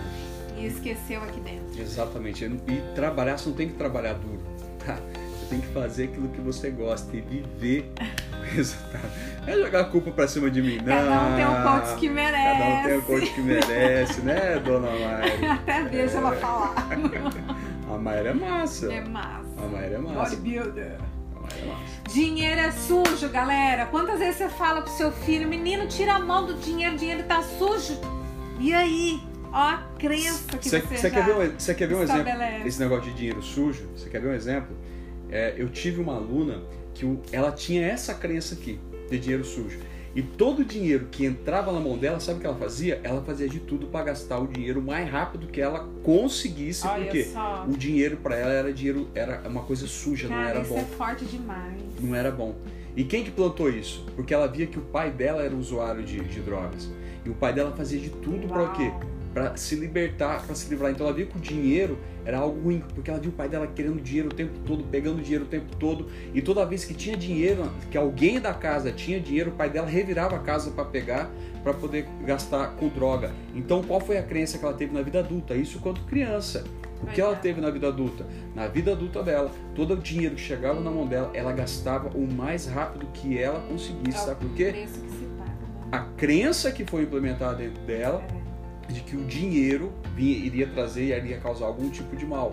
e esqueceu aqui dentro? Exatamente. E trabalhar, você não tem que trabalhar duro, tá? Você tem que fazer aquilo que você gosta e viver o [laughs] resultado. Não é jogar a culpa pra cima de mim, não. Cada um tem o coach que merece. Cada um tem o coach que merece, né, dona Mayra? [laughs] Até deixa ela falar. [laughs] A Mayra é massa. É massa. A Mayra é massa. Bodybuilder. Dinheiro é sujo, galera. Quantas vezes você fala pro seu filho, menino, tira a mão do dinheiro, o dinheiro tá sujo. E aí? Ó a crença que Você você, você já quer ver você quer ver um exemplo? Esse negócio de dinheiro sujo, você quer ver um exemplo? É, eu tive uma aluna que ela tinha essa crença aqui, de dinheiro sujo. E todo o dinheiro que entrava na mão dela, sabe o que ela fazia? Ela fazia de tudo para gastar o dinheiro mais rápido que ela conseguisse, Olha porque só. o dinheiro para ela era dinheiro, era uma coisa suja, não Cara, era isso bom. é forte demais. Não era bom. E quem que plantou isso? Porque ela via que o pai dela era usuário de, de drogas. E o pai dela fazia de tudo para o quê? Para se libertar, para se livrar. Então ela via que o dinheiro era algo ruim, porque ela viu o pai dela querendo dinheiro o tempo todo, pegando dinheiro o tempo todo. E toda vez que tinha dinheiro, que alguém da casa tinha dinheiro, o pai dela revirava a casa para pegar, para poder gastar com droga. Então qual foi a crença que ela teve na vida adulta? Isso quando criança. O que ela teve na vida adulta? Na vida adulta dela, todo o dinheiro que chegava na mão dela, ela gastava o mais rápido que ela conseguisse. É Sabe por quê? né? A crença que foi implementada dentro dela É. de que o dinheiro vinha- iria trazer e iria causar algum tipo de mal.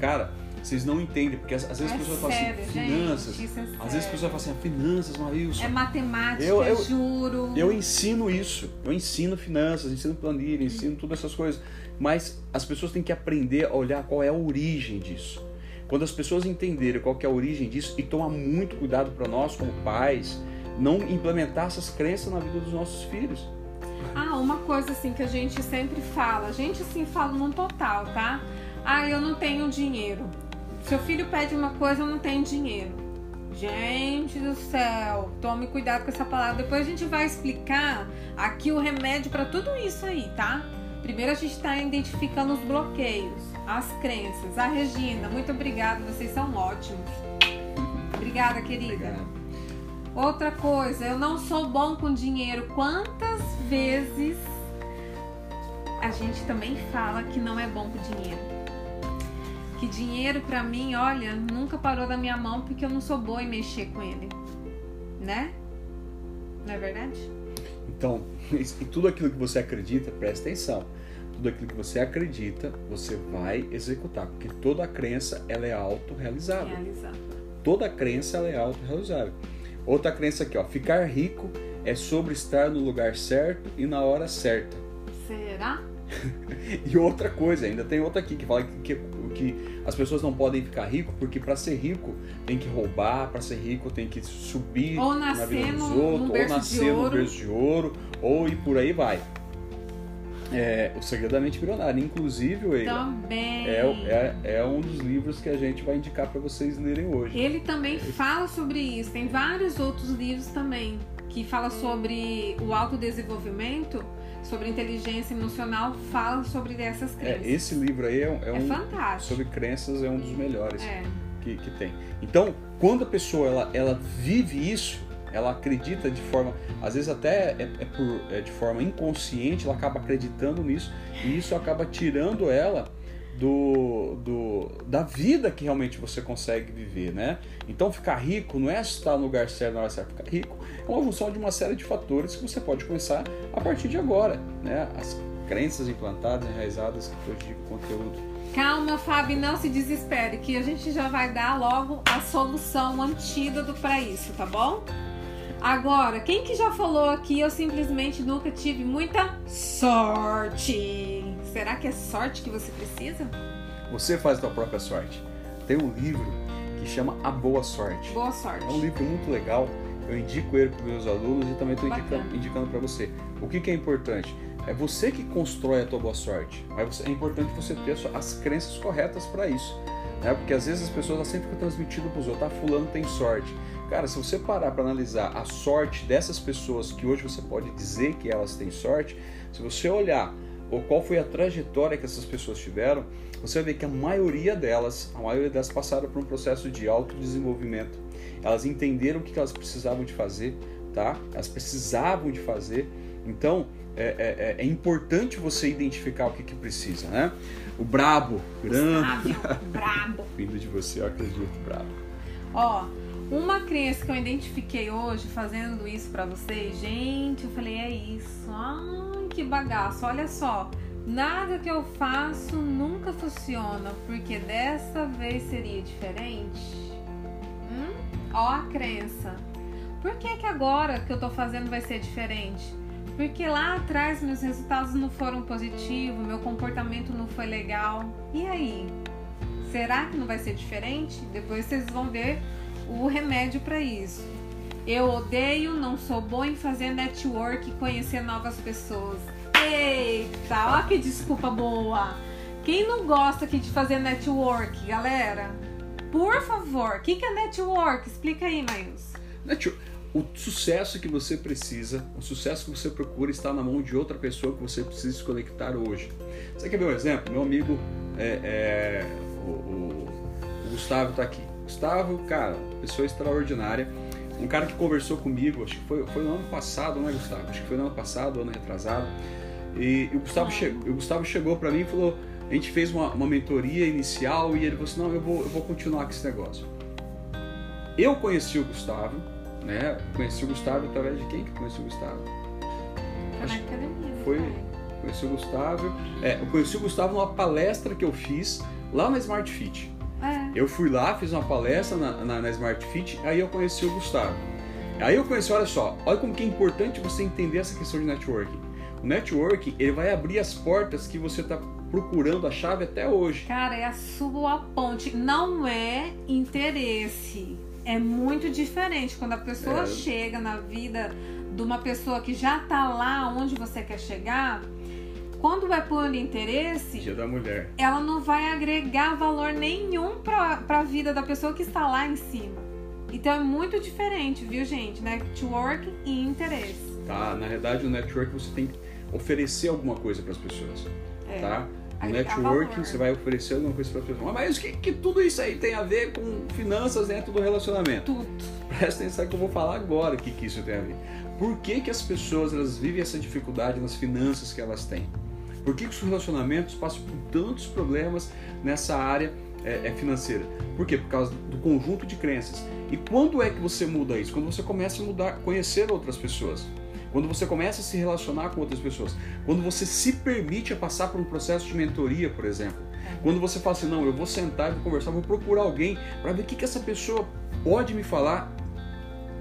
Cara, vocês não entendem, porque às, às vezes É as pessoas falam assim, gente, finanças. isso é Às vezes as pessoas falam assim, ah, finanças, Marilson. É matemática, Eu- eu- é juro. Eu ensino isso. Eu ensino finanças, ensino planilha, ensino todas essas coisas. Mas as pessoas têm que aprender a olhar qual é a origem disso. Quando as pessoas entenderem qual é a origem disso e tomar muito cuidado para nós, como pais, não implementar essas crenças na vida dos nossos filhos. Uma coisa assim que a gente sempre fala, a gente assim fala num total, tá? Ah, eu não tenho dinheiro. Seu filho pede uma coisa, eu não tenho dinheiro. Gente do céu, tome cuidado com essa palavra. Depois a gente vai explicar aqui o remédio para tudo isso aí, tá? Primeiro a gente está identificando os bloqueios, as crenças. A Regina, muito obrigada, vocês são ótimos. Obrigada, querida. Outra coisa, eu não sou bom com dinheiro. Quantas vezes a gente também fala que não é bom com dinheiro? Que dinheiro pra mim, olha, nunca parou da minha mão porque eu não sou boa em mexer com ele. Né? Não é verdade? Então, [laughs] e tudo aquilo que você acredita, presta atenção. Tudo aquilo que você acredita, você vai executar, porque toda crença ela é autorrealizável. Realizar. Toda crença ela é autorrealizável. Outra crença aqui, ó, ficar rico é sobre estar no lugar certo e na hora certa. Será? [laughs] E outra coisa, ainda tem outra aqui que fala que, que, que as pessoas não podem ficar rico porque para ser rico tem que roubar, para ser rico tem que subir Ou na vida dos outros, ou nascer no berço de ouro, ou e por aí vai. É, o Segredo da Mente Milionária, inclusive, ele Também. é, é, é um dos livros que a gente vai indicar para vocês lerem hoje. Ele também fala sobre isso. Tem vários outros livros também que fala sobre o autodesenvolvimento, sobre inteligência emocional, fala sobre essas É, crenças. esse livro aí é, um- é É, um fantástico. sobre crenças é um dos melhores. É. que, que tem. Então, quando a pessoa ela, ela vive isso, ela acredita de forma, às vezes até é, é por, é de forma inconsciente, ela acaba acreditando nisso e isso acaba tirando ela do, do da vida que realmente você consegue viver, né? Então, ficar rico não é estar no lugar certo na hora certa. Ficar rico é uma função de uma série de fatores que você pode começar a partir de agora, né? As crenças implantadas, enraizadas que prejudicam o conteúdo. Calma, Fábio, não se desespere, que a gente já vai dar logo a solução, o antídoto para isso, tá bom? Agora, quem que já falou aqui, eu simplesmente nunca tive muita sorte? Será que é sorte que você precisa? Você faz a sua própria sorte. Tem um livro que chama A Boa Sorte. Boa sorte. É um livro muito legal. Eu indico ele para meus alunos e também estou indicando, indicando para você. O que, que é importante? É você que constrói a tua boa sorte. Mas é importante você ter as crenças corretas para isso. Né? Porque às vezes as pessoas sempre ficam transmitindo para os outros, tá, fulano tem sorte. Cara, se você parar para analisar a sorte dessas pessoas que hoje você pode dizer que elas têm sorte, se você olhar ou qual foi a trajetória que essas pessoas tiveram, você vai ver que a maioria delas, a maioria delas passaram por um processo de autodesenvolvimento. Elas entenderam o que elas precisavam de fazer, tá? Elas precisavam de fazer. Então, é, é, é importante você identificar o que, que precisa, né? O brabo, grande. brabo. [laughs] Vindo de você, eu acredito, brabo. Ó, uma crença que eu identifiquei hoje fazendo isso para vocês, gente, eu falei, é isso. Que bagaço. Olha só. Nada que eu faço nunca funciona, porque dessa vez seria diferente. Hum? Ó a crença. Por que que agora que eu tô fazendo vai ser diferente? Porque lá atrás meus resultados não foram positivos, meu comportamento não foi legal. E aí? Será que não vai ser diferente? Depois vocês vão ver o remédio para isso. Eu odeio, não sou bom em fazer network e conhecer novas pessoas. Eita, ó que desculpa boa. Quem não gosta aqui de fazer network, galera? Por favor, o que, que é network? Explica aí, Maius. O sucesso que você precisa, o sucesso que você procura está na mão de outra pessoa que você precisa se conectar hoje. Você quer ver um exemplo? Meu amigo é, é, o, o Gustavo está aqui. Gustavo, cara, pessoa extraordinária. Um cara que conversou comigo, acho que foi, foi no ano passado, não é, Gustavo? Acho que foi no ano passado, ano retrasado. E, e o, Gustavo che, o Gustavo chegou para mim e falou: a gente fez uma, uma mentoria inicial e ele falou assim: não, eu vou, eu vou continuar com esse negócio. Eu conheci o Gustavo, né? Conheci o Gustavo através de quem que conheci o Gustavo? Foi na academia. Foi. Conheci o Gustavo. É, eu conheci o Gustavo numa palestra que eu fiz lá na Smart Fit. É. Eu fui lá, fiz uma palestra na, na, na, Smart Fit, aí eu conheci o Gustavo. Aí eu conheci, olha só, olha como que é importante você entender essa questão de networking. O networking, ele vai abrir as portas que você está procurando a chave até hoje. Cara, é a sua ponte. Não é interesse. É muito diferente quando a pessoa é. chega na vida de uma pessoa que já está lá onde você quer chegar quando vai por interesse, Dia da mulher. ela não vai agregar valor nenhum para a vida da pessoa que está lá em cima. Então é muito diferente, viu, gente? Network e interesse. Tá, na verdade o network você tem que oferecer alguma coisa para as pessoas, é. tá? No networking você vai oferecer alguma coisa para as pessoas. Mas o que, que tudo isso aí tem a ver com finanças dentro do relacionamento? Tudo. Presta atenção que eu vou falar agora o que, que isso tem a ver. Por que, que as pessoas elas vivem essa dificuldade nas finanças que elas têm? Por que, que os relacionamentos passam por tantos problemas nessa área é, é financeira? Por quê? Por causa do conjunto de crenças. E quando é que você muda isso? Quando você começa a mudar, conhecer outras pessoas. Quando você começa a se relacionar com outras pessoas. Quando você se permite a passar por um processo de mentoria, por exemplo. Quando você fala assim, não, eu vou sentar e vou conversar, vou procurar alguém para ver o que, que essa pessoa pode me falar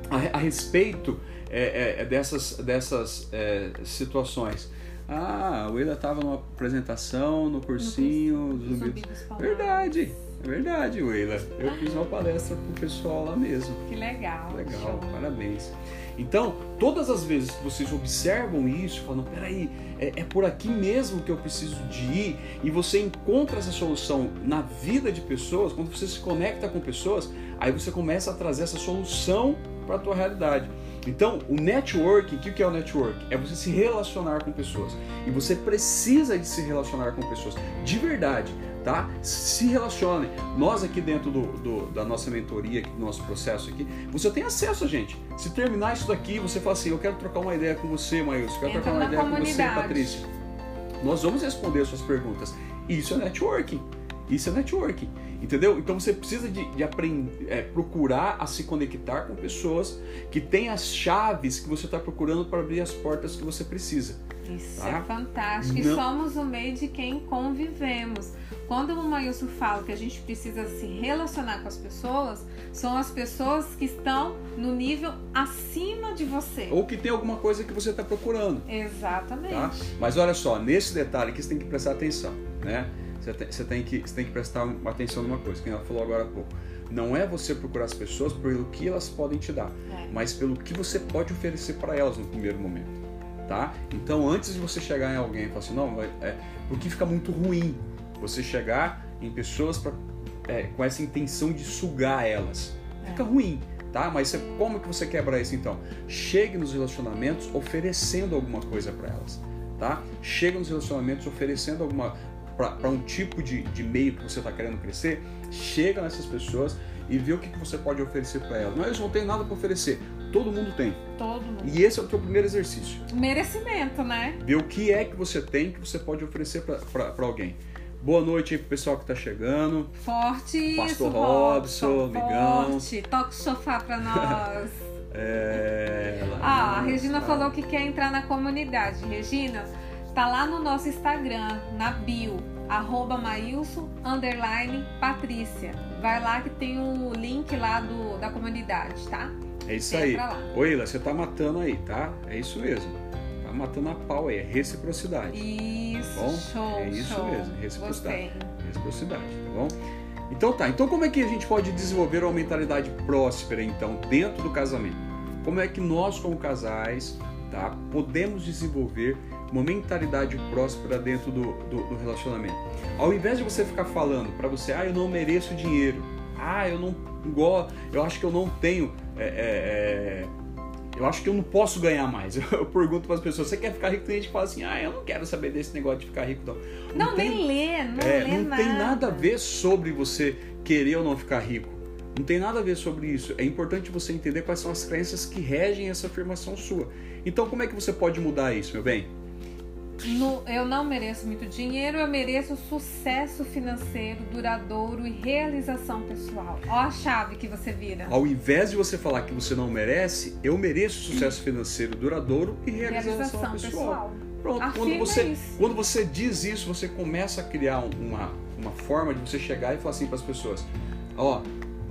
a, a respeito é, é, dessas, dessas é, situações. Ah, a Willa estava numa apresentação no cursinho dos zumbidos. Verdade, é verdade, Willa. Eu fiz uma palestra pro pessoal lá mesmo. Que legal. Legal, show. parabéns. Então, todas as vezes que vocês observam isso, falando, peraí, é, é por aqui mesmo que eu preciso de ir, e você encontra essa solução na vida de pessoas, quando você se conecta com pessoas, aí você começa a trazer essa solução para a tua realidade. Então, o networking, o que é o networking? É você se relacionar com pessoas. E você precisa de se relacionar com pessoas de verdade, tá? Se relacione. Nós aqui dentro do, do, da nossa mentoria, do nosso processo aqui, você tem acesso, gente. Se terminar isso daqui, você fala assim, eu quero trocar uma ideia com você, Maílson, eu quero trocar uma ideia comunidade. com você, Patrícia. Nós vamos responder suas perguntas. Isso é networking. Isso é networking, entendeu? Então você precisa de, de aprender, é, procurar a se conectar com pessoas que têm as chaves que você está procurando para abrir as portas que você precisa. Isso tá? é fantástico. Não... E somos o meio de quem convivemos. quando o Maílson fala que a gente precisa se relacionar com as pessoas, são as pessoas que estão no nível acima de você. Ou que tem alguma coisa que você está procurando. Exatamente. Tá? Mas olha só, nesse detalhe aqui você tem que prestar atenção, né? Você tem, você tem, que, você tem que prestar atenção numa coisa, que ela falou agora há pouco. Não é você procurar as pessoas pelo que elas podem te dar, É. mas pelo que você pode oferecer para elas no primeiro momento, tá? Então, antes de você chegar em alguém e falar assim, não, é, porque fica muito ruim você chegar em pessoas pra, é, com essa intenção de sugar elas. Fica É. ruim, tá? Mas como que você quebra isso então? Chegue nos relacionamentos oferecendo alguma coisa para elas, tá? Chega nos relacionamentos oferecendo alguma para um tipo de, de meio que você está querendo crescer, chega nessas pessoas e vê o que, que você pode oferecer para elas. Não, eu não tenho nada para oferecer. Todo mundo tem. Todo mundo. E esse é o teu primeiro exercício. Merecimento, né? Ver o que é que você tem que você pode oferecer para alguém. Boa noite aí pro pessoal que tá chegando. Forte isso, Pastor Robson, amigão. Forte. Toca o sofá pra nós. [laughs] É... Ah, a Regina falou que quer entrar na comunidade. Regina, tá lá no nosso Instagram, na bio, arroba mailson, underline, patrícia. Vai lá que tem o link lá do, da comunidade, tá? É isso Entra aí. lá. Ô Ila, você tá matando aí, tá? É isso mesmo. Tá matando a pau aí, é reciprocidade. Isso, Bom, show, é isso show. mesmo, reciprocidade. Gostei. Reciprocidade, tá bom? Então tá, então como é que a gente pode desenvolver uma mentalidade próspera então dentro do casamento? Como é que nós como casais, tá, podemos desenvolver uma mentalidade próspera dentro do, do, do relacionamento? Ao invés de você ficar falando para você, ah, eu não mereço dinheiro, ah, eu não gosto, eu acho que eu não tenho, é, é, é, eu acho que eu não posso ganhar mais. [laughs] Eu pergunto para as pessoas, você quer ficar rico? Tem gente que fala assim, ah, eu não quero saber desse negócio de ficar rico não. Não, tem- nem lê, não é, lê não nada. tem nada a ver sobre você querer ou não ficar rico. Não tem nada a ver sobre isso. É importante você entender quais são as crenças que regem essa afirmação sua. Então, como é que você pode mudar isso, meu bem? No- eu não mereço muito dinheiro, eu mereço sucesso financeiro duradouro e realização pessoal. Ó a chave que você vira. Ao invés de você falar que você não merece, eu mereço sucesso financeiro duradouro e realização, pessoal. Pronto, quando você, isso. quando você diz isso, você começa a criar um, uma, uma forma de você chegar e falar assim para as pessoas: ó,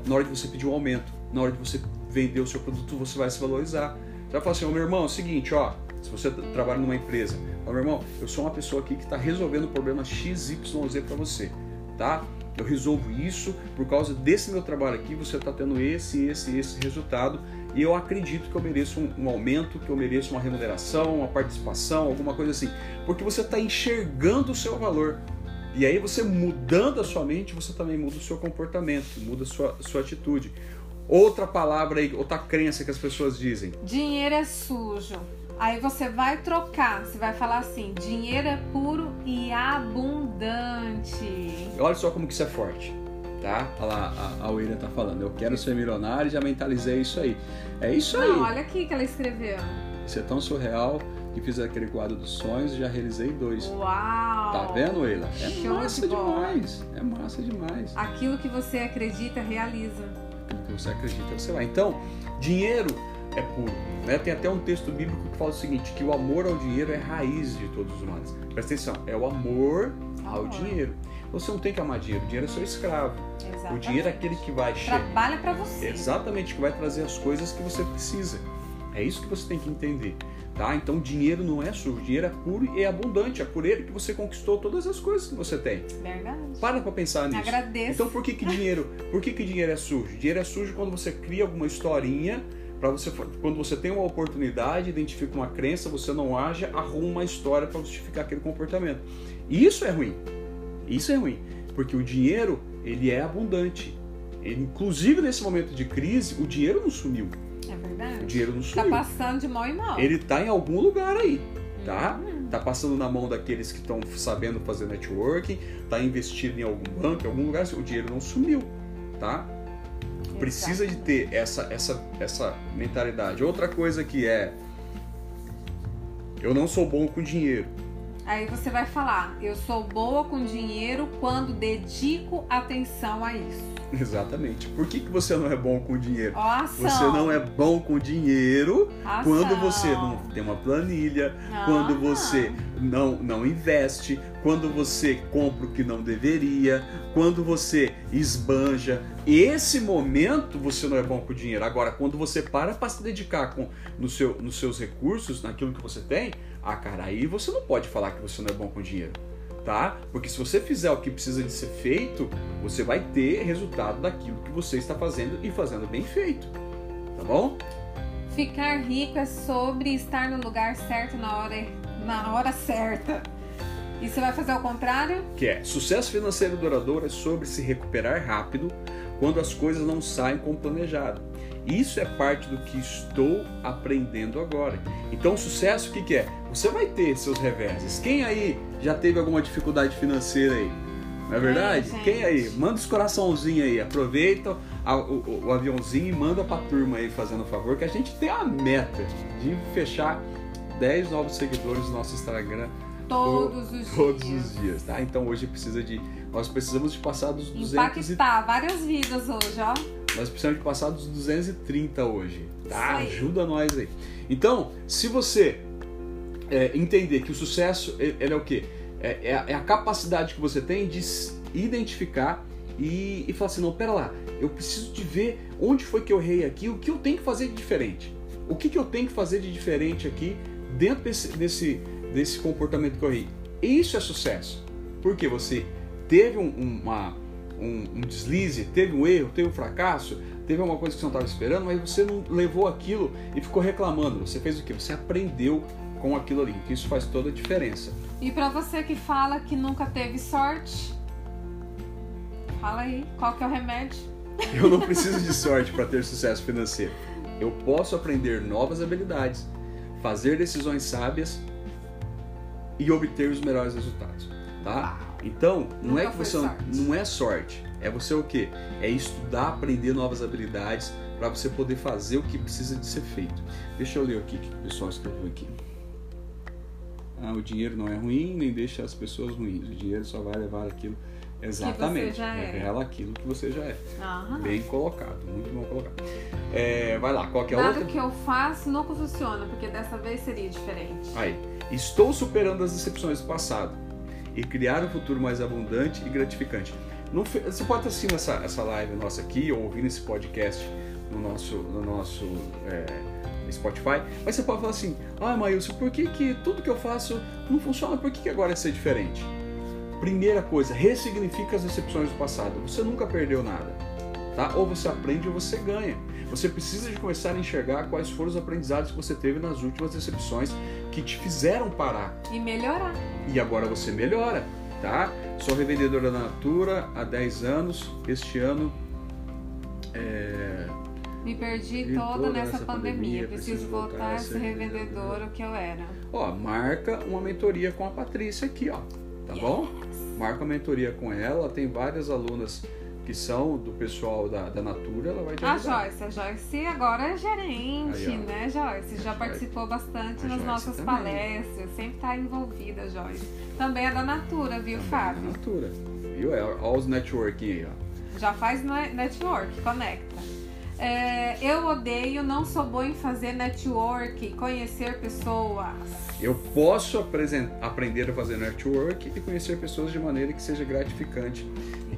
na hora de você pedir um aumento, na hora de você vender o seu produto, você vai se valorizar. Você vai falar assim: ó, meu irmão, é o seguinte, ó, se você tra- trabalha numa empresa, ó, meu irmão, eu sou uma pessoa aqui que está resolvendo o problema XYZ para você, tá? Eu resolvo isso por causa desse meu trabalho aqui, você está tendo esse, esse, esse resultado e eu acredito que eu mereço um, um aumento, que eu mereço uma remuneração, uma participação, alguma coisa assim, porque você está enxergando o seu valor. E aí você mudando a sua mente, você também muda o seu comportamento, muda a sua, sua atitude. Outra palavra aí, outra crença que as pessoas dizem. Dinheiro é sujo. Aí você vai trocar, você vai falar assim: dinheiro é puro e abundante. Olha só como que isso é forte, tá? Olha lá, a, a William tá falando, eu quero ser milionário e já mentalizei isso aí. É isso aí. Não, olha aqui que ela escreveu. Isso é tão surreal que fiz aquele quadro dos sonhos e já realizei dois. Uau! Tá vendo, Eila? É Show massa de demais. É massa demais. Aquilo que você acredita, realiza. Aquilo que você acredita, você vai. Então, dinheiro é puro. né? Tem até um texto bíblico que fala o seguinte, que o amor ao dinheiro é raiz de todos os males. Presta atenção, é o amor ao Amor. dinheiro. Você não tem que amar dinheiro, o dinheiro é seu escravo. Exatamente. O dinheiro é aquele que vai chegar. Trabalha pra você. Exatamente, que vai trazer as coisas que você precisa. É isso que você tem que entender. Tá? Então, dinheiro não é sujo, dinheiro é puro e é abundante. É por ele que você conquistou todas as coisas que você tem. Verdade. Para pra pensar nisso. Agradeço. Então por que, que dinheiro? Por que, que dinheiro é sujo? Dinheiro é sujo quando você cria alguma historinha para você quando você tem uma oportunidade, identifica uma crença, você não age, arruma uma história para justificar aquele comportamento. E isso é ruim. Isso é ruim, porque o dinheiro ele é abundante. Ele, inclusive nesse momento de crise, o dinheiro não sumiu. É O verdade. dinheiro não Tá sumiu. passando de mal em mal. Ele tá em algum lugar aí, tá? Hum. Tá passando na mão daqueles que estão sabendo fazer networking, tá investido em algum banco, em algum lugar, o dinheiro não sumiu, tá? Precisa de ter essa, essa, essa mentalidade. Outra coisa que é eu não sou bom com dinheiro. Aí você vai falar, eu sou boa com dinheiro quando dedico atenção a isso. [laughs] Exatamente. Por que, que você não é bom com dinheiro? Você não é bom com dinheiro Ação. quando você não tem uma planilha, quando Ah. você não, não investe, quando você compra o que não deveria, quando você esbanja. Esse momento você não é bom com dinheiro. Agora, quando você para para se dedicar com, no seu, nos seus recursos, naquilo que você tem, ah, cara, aí você não pode falar que você não é bom com dinheiro. Tá? Porque se você fizer o que precisa de ser feito, você vai ter resultado daquilo que você está fazendo e fazendo bem feito. Tá bom? Ficar rico é sobre estar no lugar certo na hora, na hora certa. E você vai fazer o contrário? Que é, sucesso financeiro duradouro é sobre se recuperar rápido quando as coisas não saem como planejado. Isso é parte do que estou aprendendo agora. Então, sucesso, o que, que é? Você vai ter seus reveses. Quem aí já teve alguma dificuldade financeira aí? Não é verdade? É, Quem aí? Manda os coraçãozinhos aí. Aproveita a, o, o, aviãozinho e manda pra turma aí fazendo favor, que a gente tem a meta de fechar 10 novos seguidores no nosso Instagram todos os todos dias. os dias, tá? Então hoje precisa de nós precisamos de passar dos 200 e, Impactar várias vidas hoje, ó. Nós precisamos de passar dos 230 hoje, tá? Ajuda nós aí. Então, se você é, entender que o sucesso ele é o quê? É, é a- é capacidade que você tem de identificar e, e falar assim, não, pera lá, eu preciso de ver onde foi que eu errei aqui, o que eu tenho que fazer de diferente. O que, que eu tenho que fazer de diferente aqui dentro desse, desse, desse comportamento que eu errei. Isso é sucesso. Porque você teve um, uma, um, um deslize, teve um erro, teve um fracasso, teve alguma coisa que você não estava esperando, mas você não levou aquilo e ficou reclamando. Você fez o quê? Você aprendeu com aquilo ali. Que isso faz toda a diferença. E pra você que fala que nunca teve sorte, fala aí, qual que é o remédio? [laughs] Eu não preciso de sorte para ter sucesso financeiro. Eu posso aprender novas habilidades, fazer decisões sábias e obter os melhores resultados, tá? Então, não Nunca é que você sorte. não é sorte, é você o quê? É estudar, aprender novas habilidades para você poder fazer o que precisa de ser feito. Deixa eu ler aqui o que o pessoal escreveu aqui. Ah, o dinheiro não é ruim, nem deixa as pessoas ruins. O dinheiro só vai levar aquilo exatamente, já é. revela aquilo que você já é. Aham. Bem colocado, muito bom colocado. É, vai lá, qual que é a Nada outra? que eu faço nunca funciona, porque dessa vez seria diferente. Aí, estou superando as decepções do passado e criar um futuro mais abundante e gratificante. Você pode estar assistindo essa, essa live nossa aqui ou ouvindo esse podcast no nosso, no nosso é, Spotify, mas você pode falar assim: Ah, Maílson, por que, que tudo que eu faço não funciona? Por que, que agora é ser diferente? Primeira coisa, ressignifica as decepções do passado. Você nunca perdeu nada, tá? Ou você aprende ou você ganha. Você precisa de começar a enxergar quais foram os aprendizados que você teve nas últimas decepções que te fizeram parar E melhorar. e agora você melhora, tá? Sou revendedora da Natura há 10 anos. Este ano é, Me perdi toda, toda nessa essa pandemia. pandemia, Preciso voltar a ser revendedora que eu era. ó, marca uma mentoria com a Patrícia aqui, ó. Tá bom? Marca uma mentoria com ela. Ela tem várias alunas que são do pessoal da, da Natura, ela vai te A ajudar. Joyce, a Joyce agora é gerente, Aí, né, Joyce? Já participou bastante A nas Joyce nossas também. palestras, sempre tá envolvida, Joyce. Também é da Natura, viu, Da Fábio? Natura. Viu? É, Olha os networking aí, ó. Já faz ne- network, conecta. É, eu odeio, não sou boa em fazer network, conhecer pessoas. Eu posso aprender a fazer network e conhecer pessoas de maneira que seja gratificante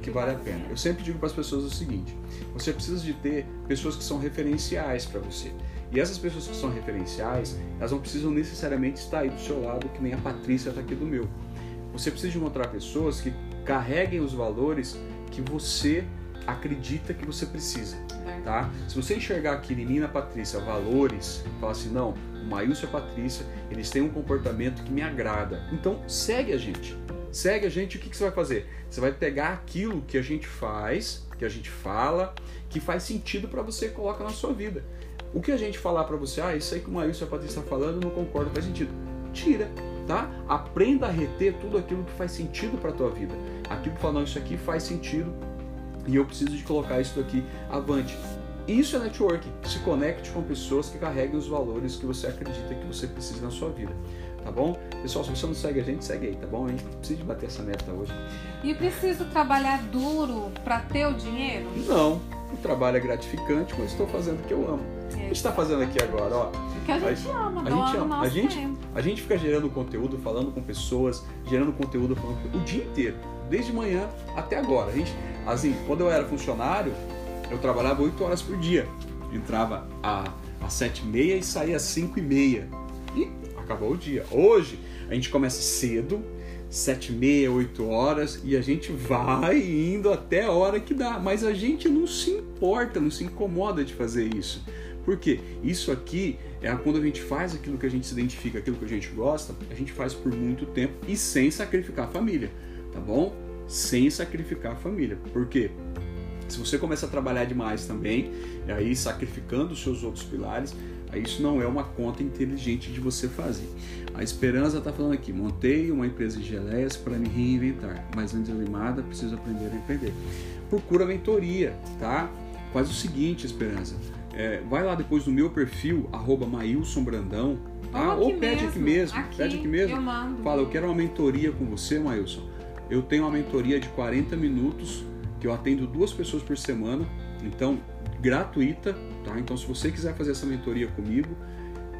que vale a pena. Eu sempre digo para as pessoas o seguinte: você precisa de ter pessoas que são referenciais para você. E essas pessoas que são referenciais, elas não precisam necessariamente estar aí do seu lado, que nem a Patrícia está aqui do meu. Você precisa de encontrar pessoas que carreguem os valores que você acredita que você precisa tá? Se você enxergar aqui em mim na Patrícia valores, falar assim, não, o Maílson e a Patrícia, eles têm um comportamento que me agrada. Então, segue a gente. Segue a gente, o que, que você vai fazer? Você vai pegar aquilo que a gente faz, que a gente fala, que faz sentido para você e coloca na sua vida. O que a gente falar para você, ah, isso aí que o Maílson e a Patrícia estão falando, eu não concordo, faz sentido. Tira, tá? Aprenda a reter tudo aquilo que faz sentido para tua vida. Aquilo que fala, não, isso aqui faz sentido, e eu preciso de colocar isso daqui avante. Isso é networking. Se conecte com pessoas que carreguem os valores que você acredita que você precisa na sua vida. Tá bom? Pessoal, se você não segue a gente, segue aí, tá bom? A gente precisa de bater essa meta hoje. E preciso trabalhar duro pra ter o dinheiro? Não, o trabalho é gratificante, mas estou fazendo o que eu amo. O que a gente está fazendo aqui agora, ó? Que a gente a, ama, a gente ama. A gente, a gente fica gerando conteúdo, falando com pessoas, gerando conteúdo falando o dia inteiro, desde manhã até agora. A gente, assim, quando eu era funcionário, eu trabalhava 8 horas por dia. Entrava às 7 e meia e saía às 5 e meia. E acabou o dia. Hoje, a gente começa cedo, sete e meia, oito horas e a gente vai indo até a hora que dá. Mas a gente não se importa, não se incomoda de fazer isso. Porque isso aqui é quando a gente faz aquilo que a gente se identifica, aquilo que a gente gosta, a gente faz por muito tempo e sem sacrificar a família, tá bom? Sem sacrificar a família. Por quê? Se você começa a trabalhar demais também, aí sacrificando os seus outros pilares, isso não é uma conta inteligente de você fazer. A Esperança está falando aqui: montei uma empresa de geleias para me reinventar, mas antes de limada preciso aprender a empreender. Procura mentoria, tá? Faz o seguinte, Esperança. É, vai lá depois no meu perfil, arroba Maílson Brandão, tá? Ou, ou pede mesmo. aqui mesmo. Aqui, pede aqui mesmo. Eu Fala, eu quero uma mentoria com você, Maílson. Eu tenho uma mentoria de 40 minutos, que eu atendo duas pessoas por semana. Então, gratuita, tá? Então, se você quiser fazer essa mentoria comigo,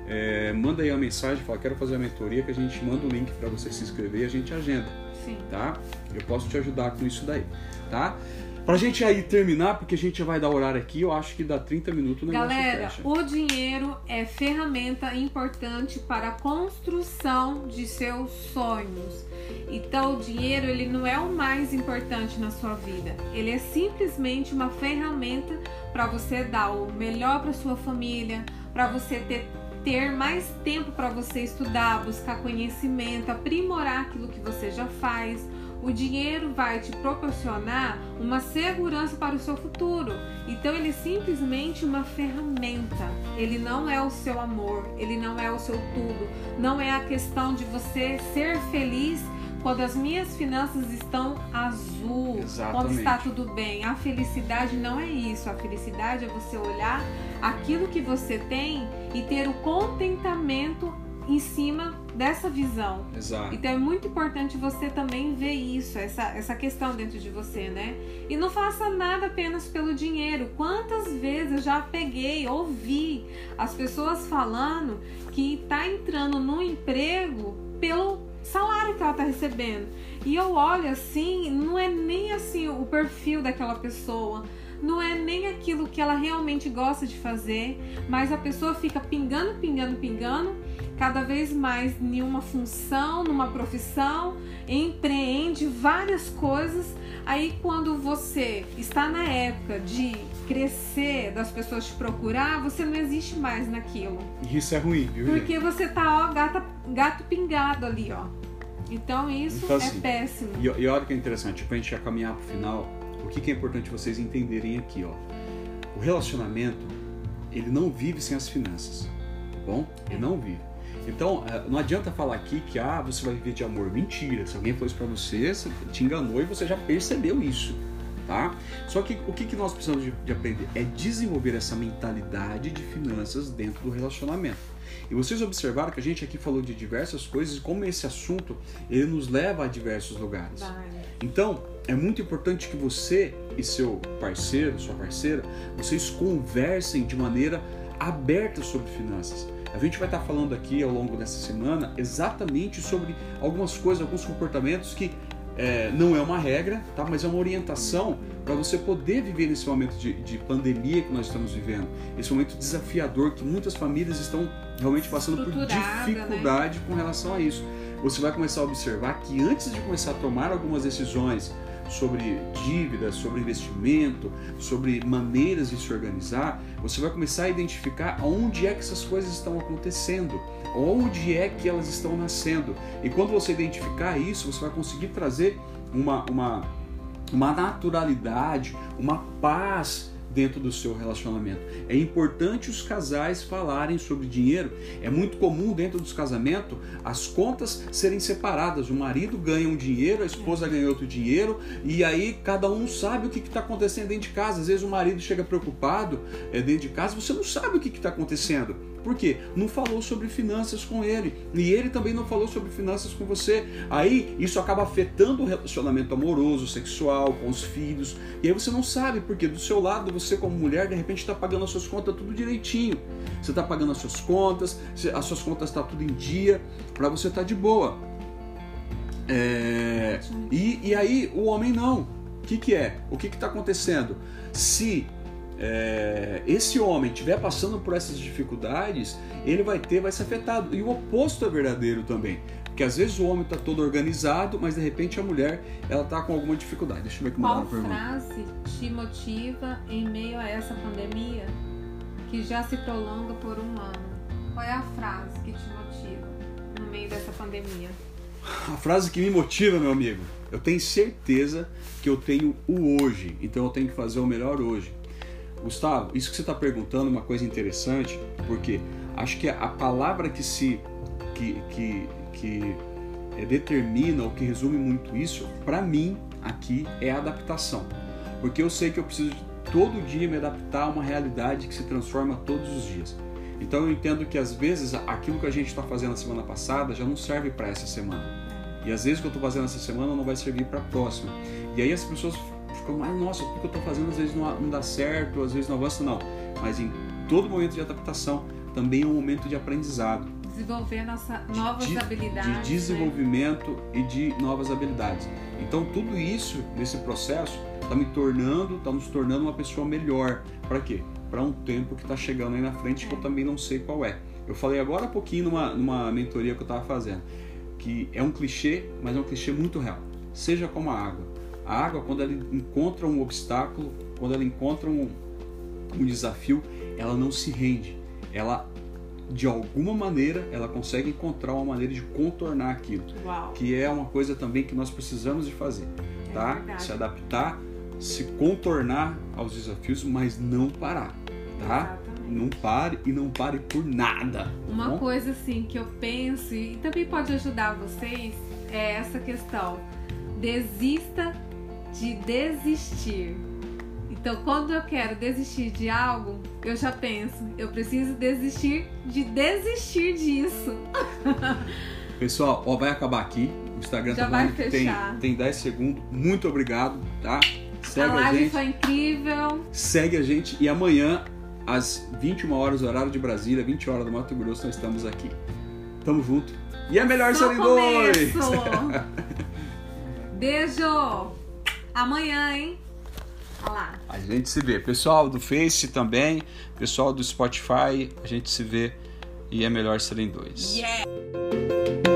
é, manda aí uma mensagem, fala, quero fazer a mentoria, que a gente manda o link para você se inscrever e a gente agenda, Sim. tá? Eu posso te ajudar com isso daí, tá? Pra gente aí terminar, porque a gente vai dar horário aqui, eu acho que dá 30 minutos o negócio Galera, fecha. o dinheiro é ferramenta importante para a construção de seus sonhos. Então, o dinheiro ele não é o mais importante na sua vida. Ele é simplesmente uma ferramenta para você dar o melhor para sua família, para você ter ter mais tempo para você estudar, buscar conhecimento, aprimorar aquilo que você já faz. O dinheiro vai te proporcionar uma segurança para o seu futuro. Então ele é simplesmente uma ferramenta. Ele não é o seu amor, ele não é o seu tudo. Não é a questão de você ser feliz quando as minhas finanças estão azul, Exatamente. quando está tudo bem. A felicidade não é isso. A felicidade é você olhar aquilo que você tem e ter o contentamento em cima dessa visão. Exato. Então é muito importante você também ver isso, essa, essa questão dentro de você, né? E não faça nada apenas pelo dinheiro. Quantas vezes eu já peguei, ouvi as pessoas falando que está entrando no emprego pelo salário que ela tá recebendo. E eu olho assim, não é nem assim o perfil daquela pessoa, não é nem aquilo que ela realmente gosta de fazer, mas a pessoa fica pingando, pingando, pingando, cada vez mais em uma função, numa profissão, empreende várias coisas. Aí quando você está na época de crescer, das pessoas te procurar, você não existe mais naquilo. Isso é ruim, viu? Porque você tá, ó, gata, gato pingado ali, ó. Então isso então, é assim, é péssimo. E, e olha que é interessante, pra gente já caminhar pro final, o que, que é importante vocês entenderem aqui, ó. O relacionamento, ele não vive sem as finanças, tá bom? Ele é. não vive. Então, é, não adianta falar aqui que ah, você vai viver de amor. Mentira. Se alguém falou isso pra você, você te enganou e você já percebeu isso tá? Só que o que, que nós precisamos de, de aprender é desenvolver essa mentalidade de finanças dentro do relacionamento. E vocês observaram que a gente aqui falou de diversas coisas e como esse assunto ele nos leva a diversos lugares. Então, é muito importante que você e seu parceiro, sua parceira, vocês conversem de maneira aberta sobre finanças. A gente vai estar falando aqui ao longo dessa semana exatamente sobre algumas coisas, alguns comportamentos que é, não é uma regra, tá? mas é uma orientação para você poder viver nesse momento de, de, pandemia que nós estamos vivendo, esse momento desafiador que muitas famílias estão realmente passando por né? dificuldade né? com relação a isso. Você vai começar a observar que antes de começar a tomar algumas decisões sobre dívidas, sobre investimento, sobre maneiras de se organizar, você vai começar a identificar onde é que essas coisas estão acontecendo, onde é que elas estão nascendo. E quando você identificar isso, você vai conseguir trazer uma, uma, uma naturalidade, uma paz dentro do seu relacionamento. É importante os casais falarem sobre dinheiro. É muito comum dentro dos casamentos as contas serem separadas. O marido ganha um dinheiro, a esposa ganha outro dinheiro, e aí cada um sabe o que está acontecendo dentro de casa. Às vezes o marido chega preocupado é, dentro de casa, você não sabe o que está acontecendo. Por quê? Não falou sobre finanças com ele. E ele também não falou sobre finanças com você. Aí isso acaba afetando o relacionamento amoroso, sexual, com os filhos. E aí você não sabe, porque do seu lado, você como mulher, de repente está pagando as suas contas tudo direitinho. Você está pagando as suas contas, as suas contas estão tá tudo em dia, para você estar tá de boa. É... E, e aí o homem não. O que, que é? O que está acontecendo? Se é, esse homem estiver passando por essas dificuldades, ele vai ter, vai ser afetado. E o oposto é verdadeiro também. Porque às vezes o homem está todo organizado, mas de repente a mulher ela está com alguma dificuldade. Deixa eu ver aqui Qual frase te motiva em meio a essa pandemia que já se prolonga por um ano? Qual é a frase que te motiva no meio dessa pandemia? A frase que me motiva, meu amigo, eu tenho certeza que eu tenho o hoje, então eu tenho que fazer o melhor hoje. Gustavo, isso que você está perguntando é uma coisa interessante, porque acho que a palavra que se que, que, que é, determina ou que resume muito isso, para mim aqui é adaptação, porque eu sei que eu preciso de todo dia me adaptar a uma realidade que se transforma todos os dias. Então eu entendo que às vezes aquilo que a gente está fazendo na semana passada já não serve para essa semana. E às vezes o que eu estou fazendo essa semana não vai servir para a próxima. E aí as pessoas ficam mais, nossa, o que eu estou fazendo às vezes não, não dá certo, às vezes não avança, não. Mas em todo momento de adaptação também é um momento de aprendizado. Desenvolver nossa, novas de, habilidades. De né? desenvolvimento né? e de novas habilidades. Então tudo isso nesse processo está me tornando, está nos tornando uma pessoa melhor. Para quê? Para um tempo que está chegando aí na frente é. que eu também não sei qual é. Eu falei agora há pouquinho numa, numa mentoria que eu estava fazendo, que é um clichê, mas é um clichê muito real. Seja como a água a água, quando ela encontra um obstáculo, quando ela encontra um, um desafio, ela não se rende. Ela, de alguma maneira, ela consegue encontrar uma maneira de contornar aquilo. Uau. Que é uma coisa também que nós precisamos de fazer, é tá? Verdade. Se adaptar, se contornar aos desafios, mas não parar, tá? Não pare e não pare por nada. Tá uma bom? coisa assim que eu penso e também pode ajudar vocês é essa questão. Desista de desistir. Então, quando eu quero desistir de algo, eu já penso, eu preciso desistir de desistir disso. [laughs] Pessoal, ó, vai acabar aqui. O Instagram já tá vai tem, fechar. tem 10 segundos. Muito obrigado, tá? Segue a a, live gente. foi incrível. Segue a gente e amanhã, às 21 horas, horário de Brasília, 20 horas do Mato Grosso, nós estamos aqui. Tamo junto. E é melhor Só serem dois! [laughs] Beijo! Amanhã, hein? Olha lá. A gente se vê. Pessoal do Face também, pessoal do Spotify, a gente se vê e é melhor serem dois. Yeah!